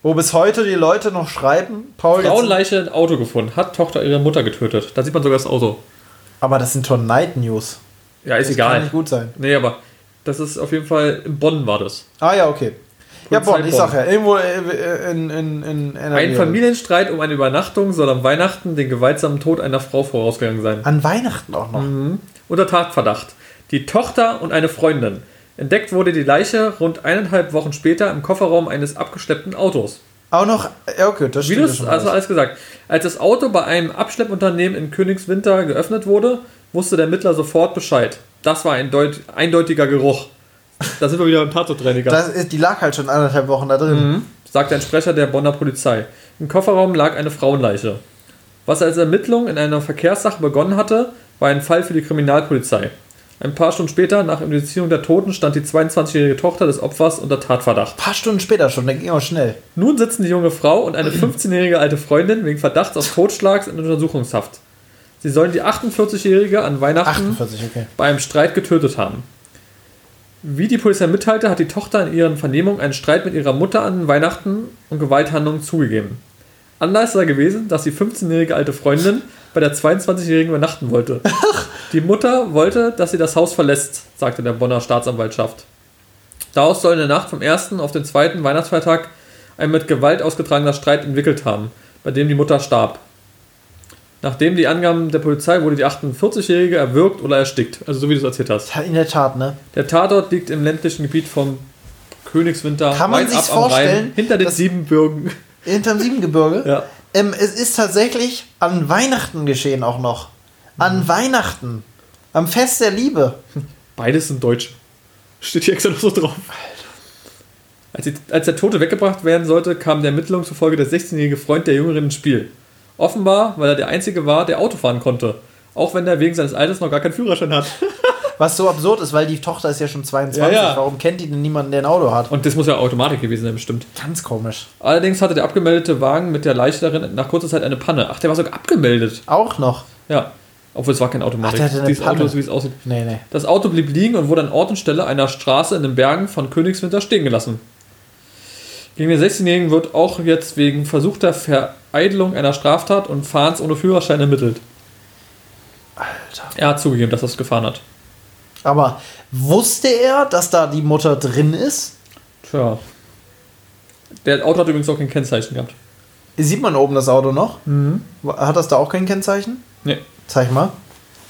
Wo bis heute die Leute noch schreiben, Paul, Frauenleiche im Auto gefunden. Hat Tochter ihre Mutter getötet. Da sieht man sogar das Auto. Aber das sind Tonight News. Ja, ist Das egal. kann nicht gut sein. Nee, aber das ist auf jeden Fall in Bonn war das. Ah ja, okay. Ja, Bonn, ich sag ja, irgendwo äh, in, in, in NRW. Ein Familienstreit um eine Übernachtung soll am Weihnachten den gewaltsamen Tod einer Frau vorausgegangen sein. An Weihnachten auch noch. Unter Tatverdacht. Die Tochter und eine Freundin. Entdeckt wurde die Leiche rund eineinhalb Wochen später im Kofferraum eines abgeschleppten Autos. Auch noch, ja, okay, das stimmt. schon also alles. gesagt. Als das Auto bei einem Abschleppunternehmen in Königswinter geöffnet wurde, wusste der Mittler sofort Bescheid. Das war ein deut eindeutiger Geruch. Da sind wir wieder im ist, die lag halt schon anderthalb Wochen da drin. sagte ein Sprecher der Bonner Polizei. Im Kofferraum lag eine Frauenleiche. Was als Ermittlung in einer Verkehrssache begonnen hatte, war ein Fall für die Kriminalpolizei. Ein paar Stunden später, nach Indizierung der Toten, stand die 22-jährige Tochter des Opfers unter Tatverdacht. Ein paar Stunden später schon, da ging auch schnell. Nun sitzen die junge Frau und eine 15-jährige alte Freundin wegen Verdachts auf Totschlags in Untersuchungshaft. Sie sollen die 48-jährige an Weihnachten 48, okay. bei einem Streit getötet haben. Wie die Polizei mitteilte, hat die Tochter in ihren Vernehmungen einen Streit mit ihrer Mutter an Weihnachten und Gewalthandlungen zugegeben. Anlass sei gewesen, dass die 15-jährige alte Freundin bei der 22-jährigen übernachten wollte. Die Mutter wollte, dass sie das Haus verlässt, sagte der Bonner Staatsanwaltschaft. Daraus soll in der Nacht vom 1. auf den 2. Weihnachtsfeiertag ein mit Gewalt ausgetragener Streit entwickelt haben, bei dem die Mutter starb. Nachdem die Angaben der Polizei wurde die 48-Jährige erwürgt oder erstickt. Also so wie du es erzählt hast. In der Tat, ne? Der Tatort liegt im ländlichen Gebiet von Königswinter Kann man ab am Rhein, vorstellen, hinter den Siebenbürgen. Hinterm Siebengebirge. Ja. Ähm, es ist tatsächlich an Weihnachten geschehen auch noch. An Weihnachten. Am Fest der Liebe. Beides sind Deutsche. Steht hier extra noch so drauf. Als, die, als der Tote weggebracht werden sollte, kam der Ermittlung zufolge der 16-jährige Freund der Jüngeren ins Spiel. Offenbar, weil er der Einzige war, der Auto fahren konnte. Auch wenn er wegen seines Alters noch gar keinen Führerschein hat. Was so absurd ist, weil die Tochter ist ja schon 22. Ja, ja. Warum kennt die denn niemanden, der ein Auto hat? Und das muss ja Automatik gewesen sein, bestimmt. Ganz komisch. Allerdings hatte der abgemeldete Wagen mit der Leiche darin nach kurzer Zeit eine Panne. Ach, der war sogar abgemeldet. Auch noch. Ja. Obwohl es war kein Automatik. Ach, der hatte eine Dieses Auto Panne. ist, wie es aussieht. Nee, nee. Das Auto blieb liegen und wurde an Ort und Stelle einer Straße in den Bergen von Königswinter stehen gelassen. Gegen den 16-Jährigen wird auch jetzt wegen versuchter Vereitelung einer Straftat und Fahrens ohne Führerschein ermittelt. Alter. Er hat zugegeben, dass er es gefahren hat. Aber wusste er, dass da die Mutter drin ist? Tja. Der Auto hat übrigens auch kein Kennzeichen gehabt. Sieht man oben das Auto noch? Mhm. Hat das da auch kein Kennzeichen? Nee, Zeig mal.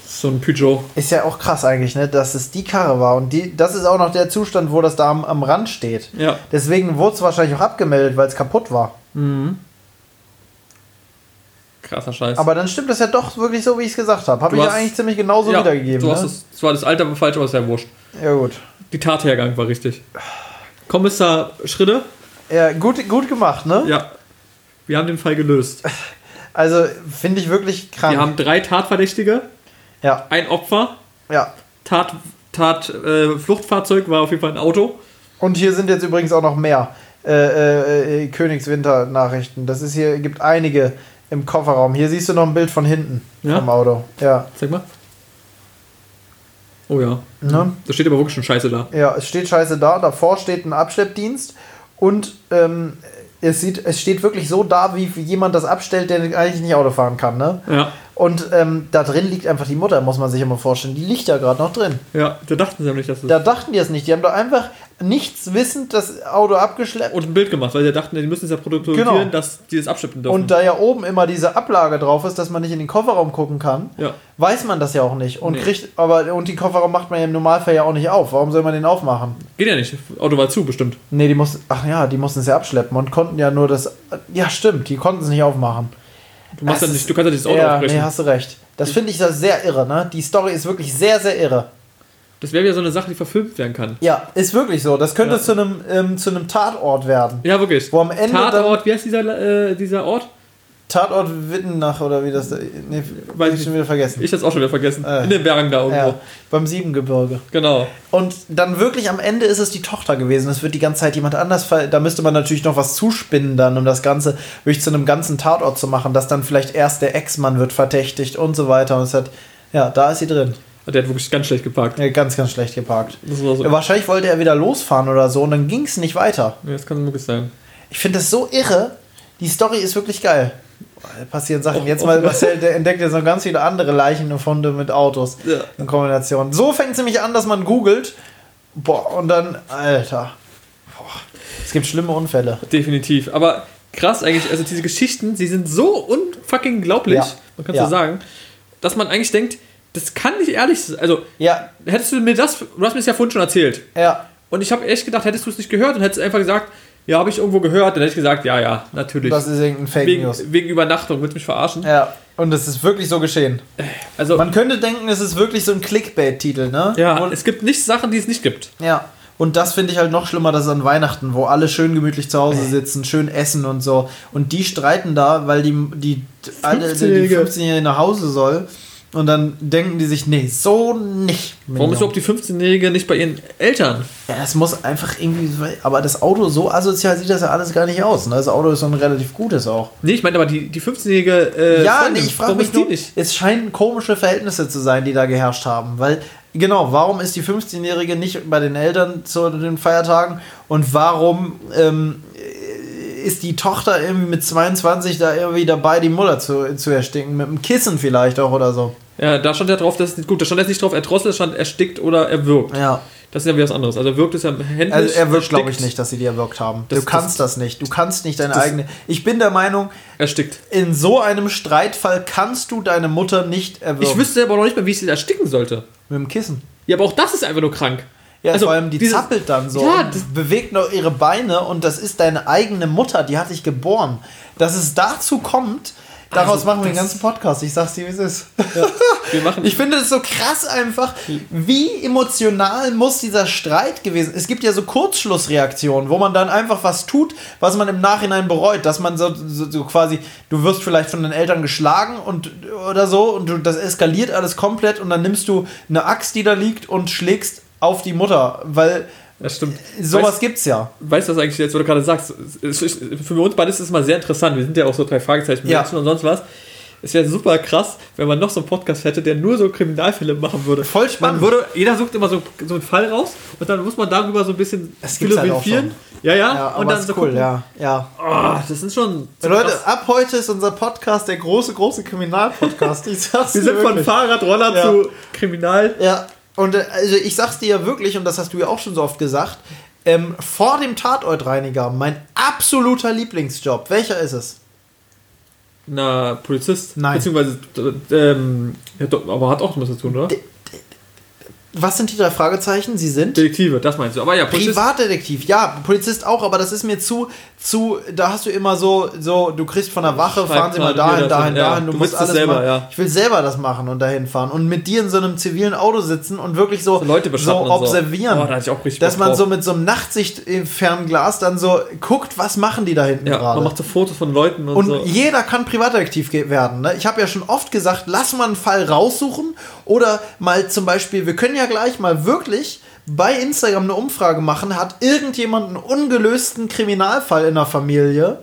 so ein Peugeot. Ist ja auch krass eigentlich, ne, dass es die Karre war. Und die, das ist auch noch der Zustand, wo das da am, am Rand steht. Ja. Deswegen wurde es wahrscheinlich auch abgemeldet, weil es kaputt war. Krasser Scheiß. Aber dann stimmt das ja doch wirklich so, wie ich es gesagt habe. Habe ich ja eigentlich ziemlich genauso ja, wiedergegeben. Du hast ne? es, zwar das Alter war falsch, aber ist ja wurscht. Ja, gut. Die Tathergang war richtig. Kommissar Schritte? Ja, gut, gut gemacht, ne? Ja. Wir haben den Fall gelöst. Also finde ich wirklich krank. Wir haben drei Tatverdächtige, ja, ein Opfer, ja. Tat, Tat äh, Fluchtfahrzeug war auf jeden Fall ein Auto. Und hier sind jetzt übrigens auch noch mehr äh, äh, äh, Königswinter-Nachrichten. Das ist hier, gibt einige im Kofferraum. Hier siehst du noch ein Bild von hinten Ja? vom Auto. Ja. Zeig mal. Oh ja. Ne? Da steht aber wirklich schon Scheiße da. Ja, es steht scheiße da. Davor steht ein Abschleppdienst und ähm, es, sieht, es steht wirklich so da, wie jemand das abstellt, der eigentlich nicht Auto fahren kann. Ne? Ja. Und ähm, da drin liegt einfach die Mutter, muss man sich immer vorstellen. Die liegt ja gerade noch drin. Ja, da dachten sie nämlich, dass es. Da dachten die es nicht. Die haben da einfach nichts wissend das Auto abgeschleppt. und ein Bild gemacht, weil sie dachten, die müssen es ja produzieren, Genau. dass die das abschleppen dürfen. Und da ja oben immer diese Ablage drauf ist, dass man nicht in den Kofferraum gucken kann, ja. weiß man das ja auch nicht. Und Nee. kriegt, aber und die Kofferraum macht man ja im Normalfall ja auch nicht auf. Warum soll man den aufmachen? Geht ja nicht. Auto war zu, bestimmt. Nee, die mussten, ach ja, die mussten es ja abschleppen und konnten ja nur das, ja stimmt, die konnten es nicht aufmachen. Du, machst Es ja nicht, du kannst ja nicht das Auto ja, aufbrechen. nee, hast du recht. Das finde ich da sehr irre, ne? Die Story ist wirklich sehr, sehr irre. Das wäre wieder so eine Sache, die verfilmt werden kann. Ja, ist wirklich so. Das könnte Ja. zu einem ähm, zu einem Tatort werden. Ja, wirklich. Wo am Ende Tatort, wie heißt dieser, äh, dieser Ort? Tatort Wittenach oder wie das, nee, weiß ich schon wieder vergessen. Ich hab's auch schon wieder vergessen. Äh. In den Bergen da irgendwo. ja, beim Siebengebirge. Genau. Und dann wirklich am Ende ist es die Tochter gewesen. Es wird die ganze Zeit jemand anders Da müsste man natürlich noch was zuspinnen dann, um das Ganze wirklich zu einem ganzen Tatort zu machen, dass dann vielleicht erst der Ex-Mann wird verdächtigt und so weiter. Und es hat, ja, da ist sie drin. Der hat wirklich ganz schlecht geparkt. Ja, ganz, ganz schlecht geparkt. So. Ja, wahrscheinlich wollte er wieder losfahren oder so und dann ging es nicht weiter. Ja, das kann möglich sein. Ich finde das so irre. Die Story ist wirklich geil. Da passieren Sachen. Oh, Jetzt oh. mal, Marcel, der entdeckt jetzt noch ganz viele andere Leichen und Funde mit Autos Ja. in Kombination. So fängt es nämlich an, dass man googelt. Boah, und dann, Alter. Boah, es gibt schlimme Unfälle. Definitiv. Aber krass eigentlich, also diese Geschichten, sie sind so unfucking glaublich, Ja. man kann Ja. so sagen, dass man eigentlich denkt, das kann nicht ehrlich sein. Also, Ja, hättest du mir das, du hast mir das ja vorhin schon erzählt. ja. Und ich habe echt gedacht, hättest du es nicht gehört und hättest einfach gesagt, ja, habe ich irgendwo gehört, dann hätte ich gesagt, ja, ja, natürlich. Das ist irgendein Fake wegen, News. wegen Übernachtung, willst du mich verarschen? Ja, und es ist wirklich so geschehen. Also, Man könnte denken, es ist wirklich so ein Clickbait-Titel, ne? ja, Wo- es gibt nicht Sachen, die es nicht gibt. Ja. Und das finde ich halt noch schlimmer, dass an Weihnachten, wo alle schön gemütlich zu Hause sitzen, schön essen und so. Und die streiten da, weil die, die, die 15-Jährige. 15-Jährige nach Hause soll. Und dann denken die sich, nee, so nicht. Warum ist überhaupt die 15-Jährige nicht bei ihren Eltern? Ja, es muss einfach irgendwie. Aber das Auto, so asozial sieht das ja alles gar nicht aus. Ne? Das Auto ist so ein relativ gutes auch. Nee, ich meine aber die, die 15-Jährige. Äh, ja, Freundin, nee, ich frage warum mich nur, nicht. es scheinen komische Verhältnisse zu sein, die da geherrscht haben. Weil, genau, warum ist die 15-Jährige nicht bei den Eltern zu den Feiertagen und warum ähm, ist die Tochter irgendwie mit 22 da irgendwie dabei, die Mutter zu, zu ersticken? Mit einem Kissen vielleicht auch oder so. Ja, da stand ja drauf, dass gut, da stand jetzt nicht drauf, erdrosselt, stand erstickt oder erwürgt. Ja. Das ist ja wieder was anderes. Also wirkt es ja händlich. Also er wirkt, glaube ich, nicht, dass sie die erwirkt haben. Das- du kannst das, nicht. Du kannst nicht deine das- eigene. Ich bin der Meinung, Erstickt. in so einem Streitfall kannst du deine Mutter nicht erwürgen. Ich wüsste aber noch nicht mal, wie ich sie ersticken sollte. Mit dem Kissen. Ja, aber auch das ist einfach nur krank. Ja, Also, vor allem die dieses- zappelt dann so Ja, das- bewegt noch ihre Beine und das ist deine eigene Mutter, die hat dich geboren. Dass es dazu kommt, daraus Also, machen wir den ganzen Podcast. Ich sag's dir, wie es ist. Wir machen. Ich finde es so krass einfach, wie emotional muss dieser Streit gewesen. Es gibt ja so Kurzschlussreaktionen, wo man dann einfach was tut, was man im Nachhinein bereut, dass man so, so, so quasi, du wirst vielleicht von den Eltern geschlagen und oder so und du, das eskaliert alles komplett und dann nimmst du eine Axt, die da liegt und schlägst auf die Mutter, weil das stimmt. sowas weißt, gibt's ja. weißt du das eigentlich jetzt, wo du gerade sagst? Für uns beide ist es mal sehr interessant. Wir sind ja auch so drei Fragezeichen Ja. Menschen und sonst was. Es wäre super krass, wenn man noch so einen Podcast hätte, der nur so Kriminalfälle machen würde. Voll spannend. Man würde, jeder sucht immer so, so einen Fall raus und dann muss man darüber so ein bisschen Das halt auch schon. Ja, ja. Ja, und dann ist so cool, gucken, ja, ja. Oh, das ist schon. so Leute, krass. ab heute ist unser Podcast der große, große Kriminalpodcast. Wir sind von wirklich. Fahrradroller Ja. zu Kriminal. Ja, und äh, also ich sag's dir ja wirklich, und das hast du ja auch schon so oft gesagt, ähm, vor dem Tatortreiniger, mein absoluter Lieblingsjob. Welcher ist es? Na, Polizist. Nein. Beziehungsweise, ähm, aber hat auch was zu tun, oder? Was sind die drei Fragezeichen? Sie sind Detektive, das meinst du. Aber ja, Polizist, Privatdetektiv, ja, Polizist auch, aber das ist mir zu, zu, da hast du immer so, so, du kriegst von der Wache, Schreib fahren sie mal dahin, dahin, hin, ja. dahin, du, Du musst alles selber, mal, ja. ich will selber das machen und dahin fahren und mit dir in so einem zivilen Auto sitzen und wirklich so, So Leute so und so. observieren, Oh, da ich auch richtig dass man drauf. so mit so einem Nachtsichtfernglas dann so guckt, was machen die da hinten ja, gerade. man macht so Fotos von Leuten und, Und so. jeder kann Privatdetektiv werden. Ne? Ich habe ja schon oft gesagt, lass mal einen Fall raussuchen oder mal zum Beispiel, wir können ja gleich mal wirklich bei Instagram eine Umfrage machen, hat irgendjemand einen ungelösten Kriminalfall in der Familie?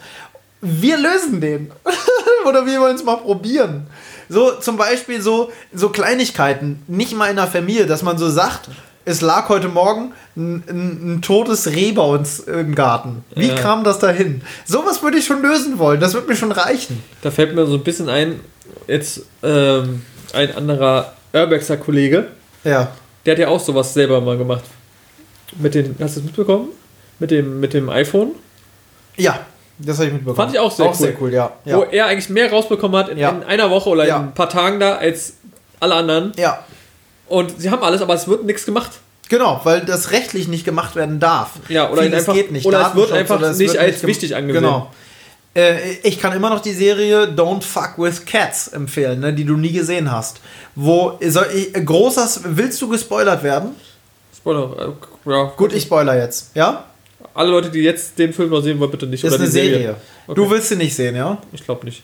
Wir lösen den. oder wir wollen es mal probieren. So zum Beispiel so, so Kleinigkeiten, nicht mal in der Familie, dass man so sagt, es lag heute Morgen ein, ein, ein totes Reh bei uns im Garten. Wie Ja. kam das dahin? Sowas würde ich schon lösen wollen. Das wird mir schon reichen. Da fällt mir so ein bisschen ein, jetzt ähm, ein anderer Urbexer Kollege, Ja. der hat ja auch sowas selber mal gemacht. Mit den, hast du das mitbekommen? Mit dem, mit dem iPhone? Ja, das habe ich mitbekommen. Fand ich auch sehr auch cool. sehr cool, ja. Wo Ja. er eigentlich mehr rausbekommen hat in, Ja. in einer Woche oder Ja. in ein paar Tagen da als alle anderen. ja. Und sie haben alles, aber es wird nichts gemacht. Genau, weil das rechtlich nicht gemacht werden darf. Ja, oder Vieles einfach- geht nicht. oder es wird einfach oder es nicht wird als gem- wichtig angesehen. Genau. Äh, ich kann immer noch die Serie Don't Fuck with Cats empfehlen, ne, die du nie gesehen hast. Wo soll ich, äh, großer, willst du gespoilert werden? Spoiler, äh, ja. Gut, ich spoiler jetzt, ja? Alle Leute, die jetzt den Film noch sehen wollen, bitte nicht. Ist oder eine die Serie. Okay. Du willst sie nicht sehen, ja? Ich glaube nicht.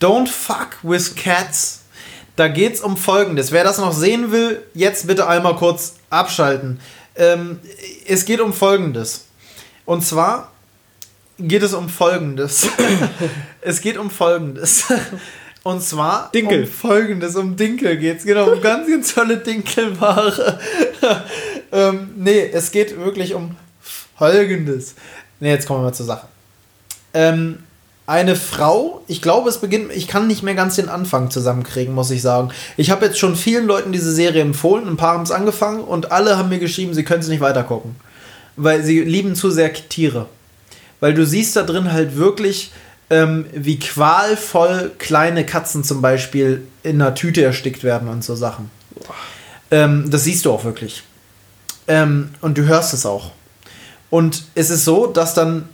Don't fuck with cats. Da geht's um Folgendes. Wer das noch sehen will, jetzt bitte einmal kurz abschalten. Ähm, es geht um Folgendes. Und zwar geht es um Folgendes. es geht um Folgendes. Und zwar Dinkel. um Folgendes. Um Dinkel geht's. Genau, um ganz, ganz tolle Dinkelware. ähm, nee, es geht wirklich um Folgendes. Nee, jetzt kommen wir mal zur Sache. Ähm, eine Frau, ich glaube, es beginnt, ich kann nicht mehr ganz den Anfang zusammenkriegen, muss ich sagen. Ich habe jetzt schon vielen Leuten diese Serie empfohlen, ein paar haben es angefangen und alle haben mir geschrieben, sie können es nicht weitergucken. Weil sie lieben zu sehr Tiere. Weil du siehst da drin halt wirklich, ähm, wie qualvoll kleine Katzen zum Beispiel in einer Tüte erstickt werden und so Sachen. Ähm, das siehst du auch wirklich. Ähm, und du hörst es auch. Und es ist so, dass dann,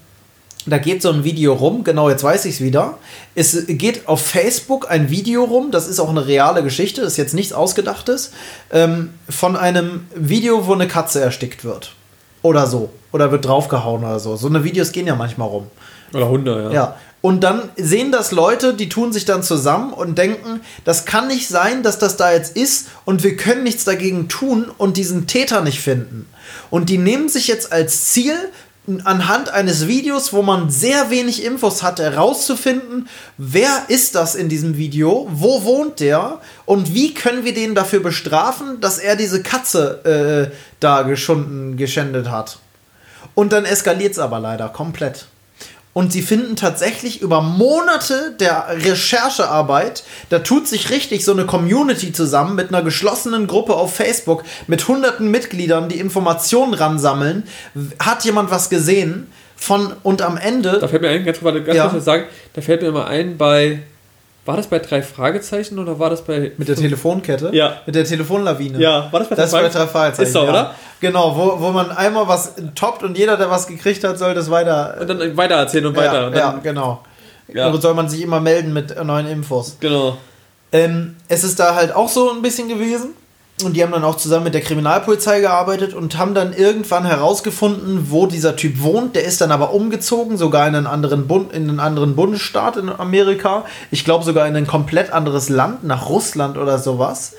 da geht so ein Video rum, genau jetzt weiß ich es wieder. Es geht auf Facebook ein Video rum, das ist auch eine reale Geschichte, das ist jetzt nichts Ausgedachtes, ähm, von einem Video, wo eine Katze erstickt wird. Oder so. Oder wird draufgehauen oder so. So eine Videos gehen ja manchmal rum. Oder Hunde, ja. Ja. Und dann sehen das Leute, die tun sich dann zusammen und denken, das kann nicht sein, dass das da jetzt ist und wir können nichts dagegen tun und diesen Täter nicht finden. Und die nehmen sich jetzt als Ziel, anhand eines Videos, wo man sehr wenig Infos hat, herauszufinden, wer ist das in diesem Video, wo wohnt der und wie können wir den dafür bestrafen, dass er diese Katze äh, da geschunden, geschändet hat. Und dann eskaliert es aber leider komplett. Und sie finden tatsächlich über Monate der Recherchearbeit, da tut sich richtig so eine Community zusammen mit einer geschlossenen Gruppe auf Facebook mit hunderten Mitgliedern, die Informationen ransammeln. Hat jemand was gesehen? Von und am Ende. Da fällt mir ein, ganz, ganz Ja. kurz sagen, da fällt mir immer ein bei, war das bei drei Fragezeichen oder war das bei... Mit der Telefonkette? Ja. Mit der Telefonlawine. Ja, war das bei Das ist bei drei drei Fragezeichen. Ist so, ja. oder? Genau, wo, wo man einmal was toppt und jeder, der was gekriegt hat, soll das weiter. Und dann weiter erzählen und weiter. ja, und ja, dann, genau. Ja. Und soll man sich immer melden mit neuen Infos. Genau. Ähm, es ist da halt auch so ein bisschen gewesen. Und die haben dann auch zusammen mit der Kriminalpolizei gearbeitet und haben dann irgendwann herausgefunden, wo dieser Typ wohnt. Der ist dann aber umgezogen, sogar in einen anderen, Bund, in einen anderen Bundesstaat in Amerika. Ich glaube sogar in ein komplett anderes Land, nach Russland oder sowas.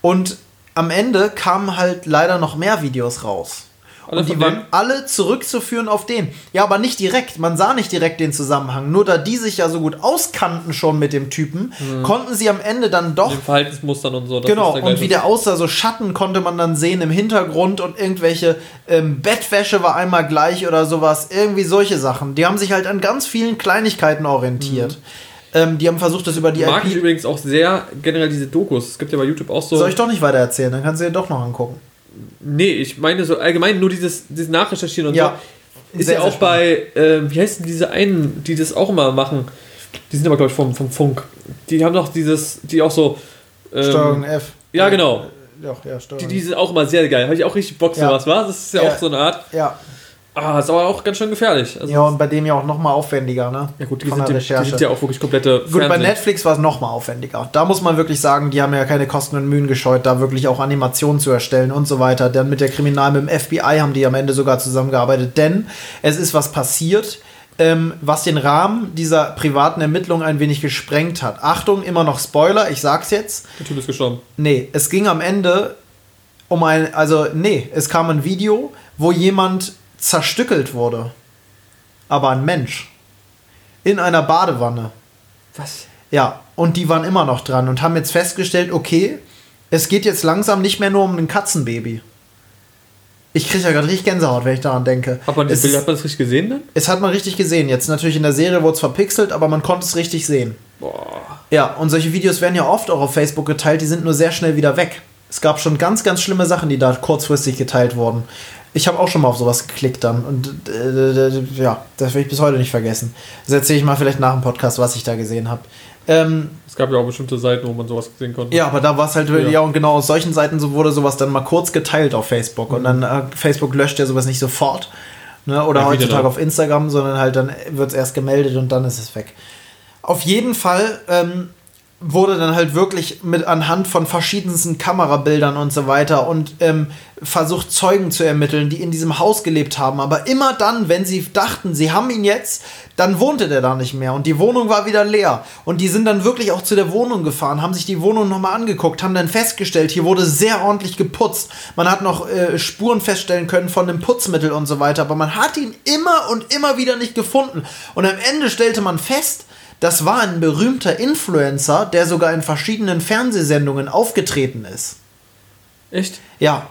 Und am Ende kamen halt leider noch mehr Videos raus. Alle und die waren dem? alle zurückzuführen auf den. Ja, aber nicht direkt. Man sah nicht direkt den Zusammenhang. Nur da die sich ja so gut auskannten schon mit dem Typen, konnten sie am Ende dann doch Den Verhaltensmustern und so. Genau, und wie der aussah, so Schatten konnte man dann sehen im Hintergrund und irgendwelche ähm, Bettwäsche war einmal gleich oder sowas. Irgendwie solche Sachen. Die haben sich halt an ganz vielen Kleinigkeiten orientiert. Ähm, die haben versucht, das über die Mag ich IP. übrigens auch sehr generell diese Dokus. Es gibt ja bei YouTube auch so. Soll ich doch nicht weiter erzählen, dann kannst du dir doch noch angucken. Nee, ich meine so allgemein nur dieses, dieses Nachrecherchieren und Ja. so. Ist Sehr, ja auch bei, ähm, wie heißen diese einen, die das auch immer machen? Die sind aber, glaube ich, vom, vom Funk. Die haben doch dieses, die auch so. Ähm, Steuerung F. Ja, genau. Ja, ja, Steuern. Die, die sind auch immer sehr geil. Habe ich auch richtig Bock, Ja. sowas, was? Das ist ja, Ja. auch so eine Art. ja. Ah, ist aber auch ganz schön gefährlich. Also, ja, und bei dem ja auch nochmal aufwendiger, ne? ja gut, die Von sind, der die, sind ja auch wirklich komplette Gut, bei Fernsehen. Netflix war es nochmal aufwendiger. Da muss man wirklich sagen, die haben ja keine Kosten und Mühen gescheut, da wirklich auch Animationen zu erstellen und so weiter. Dann mit der Kriminal, mit dem FBI haben die am Ende sogar zusammengearbeitet, denn es ist was passiert, ähm, was den Rahmen dieser privaten Ermittlung ein wenig gesprengt hat. Achtung, immer noch Spoiler, ich sag's jetzt. Der Typ ist gestorben. Nee, es ging am Ende um ein, also nee, es kam ein Video, wo jemand zerstückelt wurde. Aber ein Mensch. In einer Badewanne. Was? Ja, und die waren immer noch dran und haben jetzt festgestellt, okay, es geht jetzt langsam nicht mehr nur um ein Katzenbaby. Ich kriege ja gerade richtig Gänsehaut, wenn ich daran denke. Hat man, es, das Bild, hat man das richtig gesehen dann? es hat man richtig gesehen. Jetzt natürlich in der Serie wurde es verpixelt, aber man konnte es richtig sehen. Boah. Ja, und solche Videos werden ja oft auch auf Facebook geteilt, die sind nur sehr schnell wieder weg. Es gab schon ganz, ganz schlimme Sachen, die da kurzfristig geteilt wurden. Ich habe auch schon mal auf sowas geklickt dann und äh, äh, ja, das werde ich bis heute nicht vergessen. Das erzähle ich mal vielleicht nach dem Podcast, was ich da gesehen habe. Ähm, Es gab ja auch bestimmte Seiten, wo man sowas sehen konnte. ja, aber da war es halt, ja. Ja. und genau aus solchen Seiten so wurde sowas dann mal kurz geteilt auf Facebook und dann äh, Facebook löscht ja sowas nicht sofort. Ne? Oder Ja, heutzutage auf Instagram, sondern halt dann wird es erst gemeldet und dann ist es weg. Auf jeden Fall ähm, wurde dann halt wirklich mit anhand von verschiedensten Kamerabildern und so weiter und ähm, versucht Zeugen zu ermitteln, die in diesem Haus gelebt haben. Aber immer dann, wenn sie dachten, sie haben ihn jetzt, dann wohnte der da nicht mehr und die Wohnung war wieder leer. Und die sind dann wirklich auch zu der Wohnung gefahren, haben sich die Wohnung nochmal angeguckt, haben dann festgestellt, hier wurde sehr ordentlich geputzt. Man hat noch äh, Spuren feststellen können von dem Putzmittel und so weiter, aber man hat ihn immer und immer wieder nicht gefunden. Und am Ende stellte man fest, das war ein berühmter Influencer, der sogar in verschiedenen Fernsehsendungen aufgetreten ist. Echt? Ja.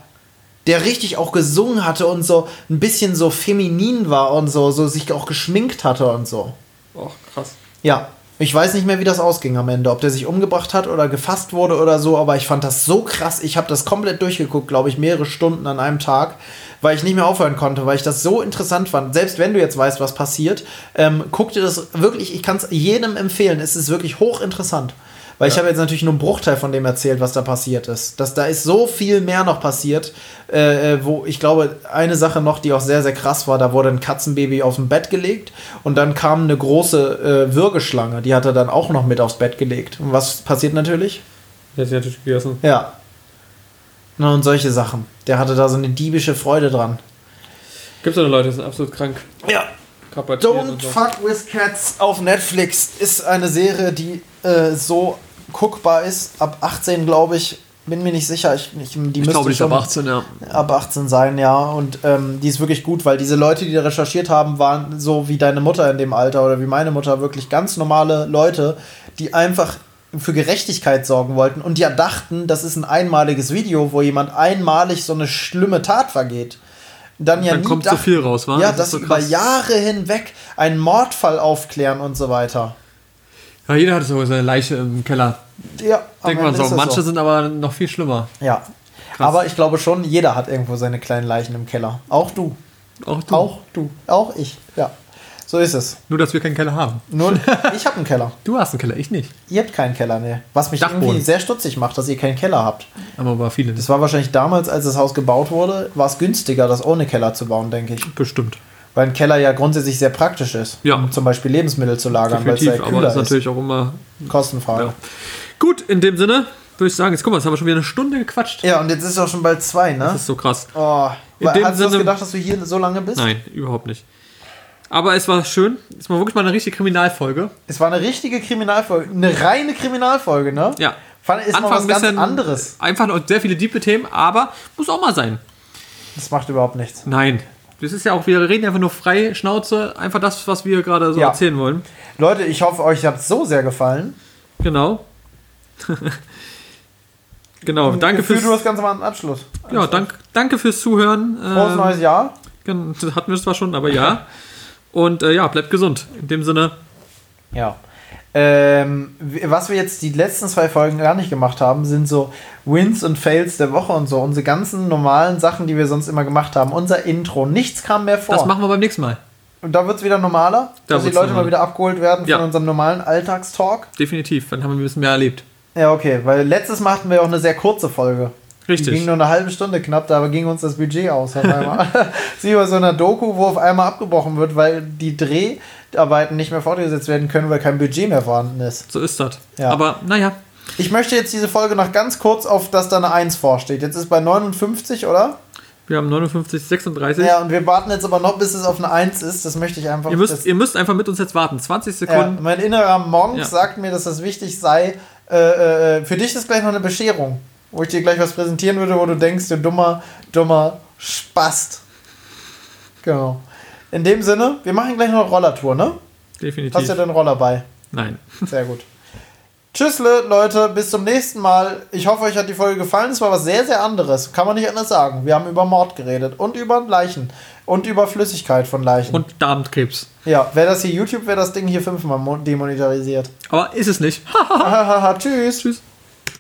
Der richtig auch gesungen hatte und so ein bisschen so feminin war und so, so sich auch geschminkt hatte und so. Oh, krass. Ja. Ich weiß nicht mehr, wie das ausging am Ende, ob der sich umgebracht hat oder gefasst wurde oder so, aber ich fand das so krass. Ich habe das komplett durchgeguckt, glaube ich, mehrere Stunden an einem Tag, weil ich nicht mehr aufhören konnte, weil ich das so interessant fand. Selbst wenn du jetzt weißt, was passiert, ähm, guck dir das wirklich, ich kann es jedem empfehlen. Es ist wirklich hochinteressant. Weil ich habe jetzt natürlich nur einen Bruchteil von dem erzählt, was da passiert ist. Das, da ist so viel mehr noch passiert, äh, äh, wo ich glaube, eine Sache noch, die auch sehr, sehr krass war, da wurde ein Katzenbaby auf dem Bett gelegt und dann kam eine große äh, Würgeschlange, die hat er dann auch noch mit aufs Bett gelegt. Und was passiert natürlich? Der hat sich natürlich gegessen. Ja. Na, und solche Sachen. Der hatte da so eine diebische Freude dran. Gibt es eine Leute, die sind absolut krank. Ja, Don't so. Fuck with Cats auf Netflix ist eine Serie, die äh, so guckbar ist. Ab 18, glaube ich. Bin mir nicht sicher. Ich, ich, die müsste schon 18, ja. ab 18 sein, ja. Und ähm, die ist wirklich gut, weil diese Leute, die da recherchiert haben, waren so wie deine Mutter in dem Alter oder wie meine Mutter wirklich ganz normale Leute, die einfach für Gerechtigkeit sorgen wollten und ja dachten, das ist ein einmaliges Video, wo jemand einmalig so eine schlimme Tat vergeht. Dann ja Dann nie kommt so dachten- viel raus, wa? Ja, Das dass so über. Jahre hinweg einen Mordfall aufklären und so weiter. Ja, jeder hat so seine Leiche im Keller. Ja, Denkt man so. Manche sind aber noch viel schlimmer. Ja. Aber ich glaube schon, jeder hat irgendwo seine kleinen Leichen im Keller. Auch du. Auch du. Auch du. Auch ich. Ja. So ist es. Nur, dass wir keinen Keller haben. Nur, ich habe einen Keller. Du hast einen Keller, ich nicht. Ihr habt keinen Keller, ne? Was mich Dachboden. irgendwie sehr stutzig macht, dass ihr keinen Keller habt. Aber war viele. Das war wahrscheinlich damals, als das Haus gebaut wurde, war es günstiger, das ohne Keller zu bauen, denke ich. bestimmt. Weil ein Keller ja grundsätzlich sehr praktisch ist. Ja. Um zum Beispiel Lebensmittel zu lagern, weil es ja aber kühler ist ist. natürlich auch immer. Kostenfrei. Ja. Gut, in dem Sinne würde ich sagen, jetzt guck mal, jetzt haben wir schon wieder eine Stunde gequatscht. Ja, und jetzt ist es auch schon bald zwei, ne? Das ist so krass. Oh, In Wa- dem hast du das Sinne- gedacht, dass du hier so lange bist? Nein, überhaupt nicht. Aber es war schön. Es war wirklich mal eine richtige Kriminalfolge. Es war eine richtige Kriminalfolge. Eine reine Kriminalfolge, ne? Ja. Fand, ist mal was ein ganz anderes. Einfach und sehr viele diepe Themen, aber muss auch mal sein. Das macht überhaupt nichts. Nein. Das ist ja auch, wir reden einfach nur frei, Schnauze, einfach das, was wir gerade so Ja. erzählen wollen. Leute, ich hoffe, euch hat es so sehr gefallen. Genau. genau, danke Gefühl, fürs, du das Ganze mal am Abschluss. ja, dank, danke fürs Zuhören. Frohes Ähm, neues Jahr. hatten wir zwar schon, aber ja. Und äh, ja, bleibt gesund. In dem Sinne, Ja. Ähm, was wir jetzt die letzten zwei Folgen gar nicht gemacht haben, sind so Wins und Fails der Woche und so. Unsere ganzen normalen Sachen, die wir sonst immer gemacht haben. Unser Intro. Nichts kam mehr vor. das machen wir beim nächsten Mal. und da wird es wieder normaler, Da dass die Leute mal normaler. wieder abgeholt werden Ja. von unserem normalen Alltagstalk. Definitiv. Dann haben wir ein bisschen mehr erlebt. Ja, okay, weil letztes Mal hatten wir auch eine sehr kurze Folge. Die ging Richtig. nur eine halbe Stunde knapp, da ging uns das Budget aus auf einmal. Sie bei so einer Doku, wo auf einmal abgebrochen wird, weil die Dreharbeiten nicht mehr fortgesetzt werden können, weil kein Budget mehr vorhanden ist. So ist das. Ja. Aber naja, Ich möchte jetzt diese Folge noch ganz kurz auf, dass da eine 1 vorsteht. Jetzt ist bei 59, oder? wir haben 59, 36. Ja, und wir warten jetzt aber noch, bis es auf eine 1 ist. Das möchte ich einfach. Ihr müsst, ihr müsst einfach mit uns jetzt warten. 20 ja, Sekunden. mein innerer Monk Ja. sagt mir, dass das wichtig sei. Äh, äh, für dich ist gleich noch eine Bescherung, wo ich dir gleich was präsentieren würde, wo du denkst, du dummer, dummer Spast. Genau. In dem Sinne, wir machen gleich noch eine Rollertour, ne? Definitiv. Hast du den Roller bei? Nein. Sehr gut. Tschüssle, Leute, bis zum nächsten Mal. Ich hoffe, euch hat die Folge gefallen. Es war was sehr, sehr anderes. Kann man nicht anders sagen. Wir haben über Mord geredet und über Leichen und über Flüssigkeit von Leichen. Und Darmkrebs. ja, wäre das hier YouTube, wäre das Ding hier fünfmal mo- demonetarisiert. Aber ist es nicht. Hahaha, tschüss. Tschüss.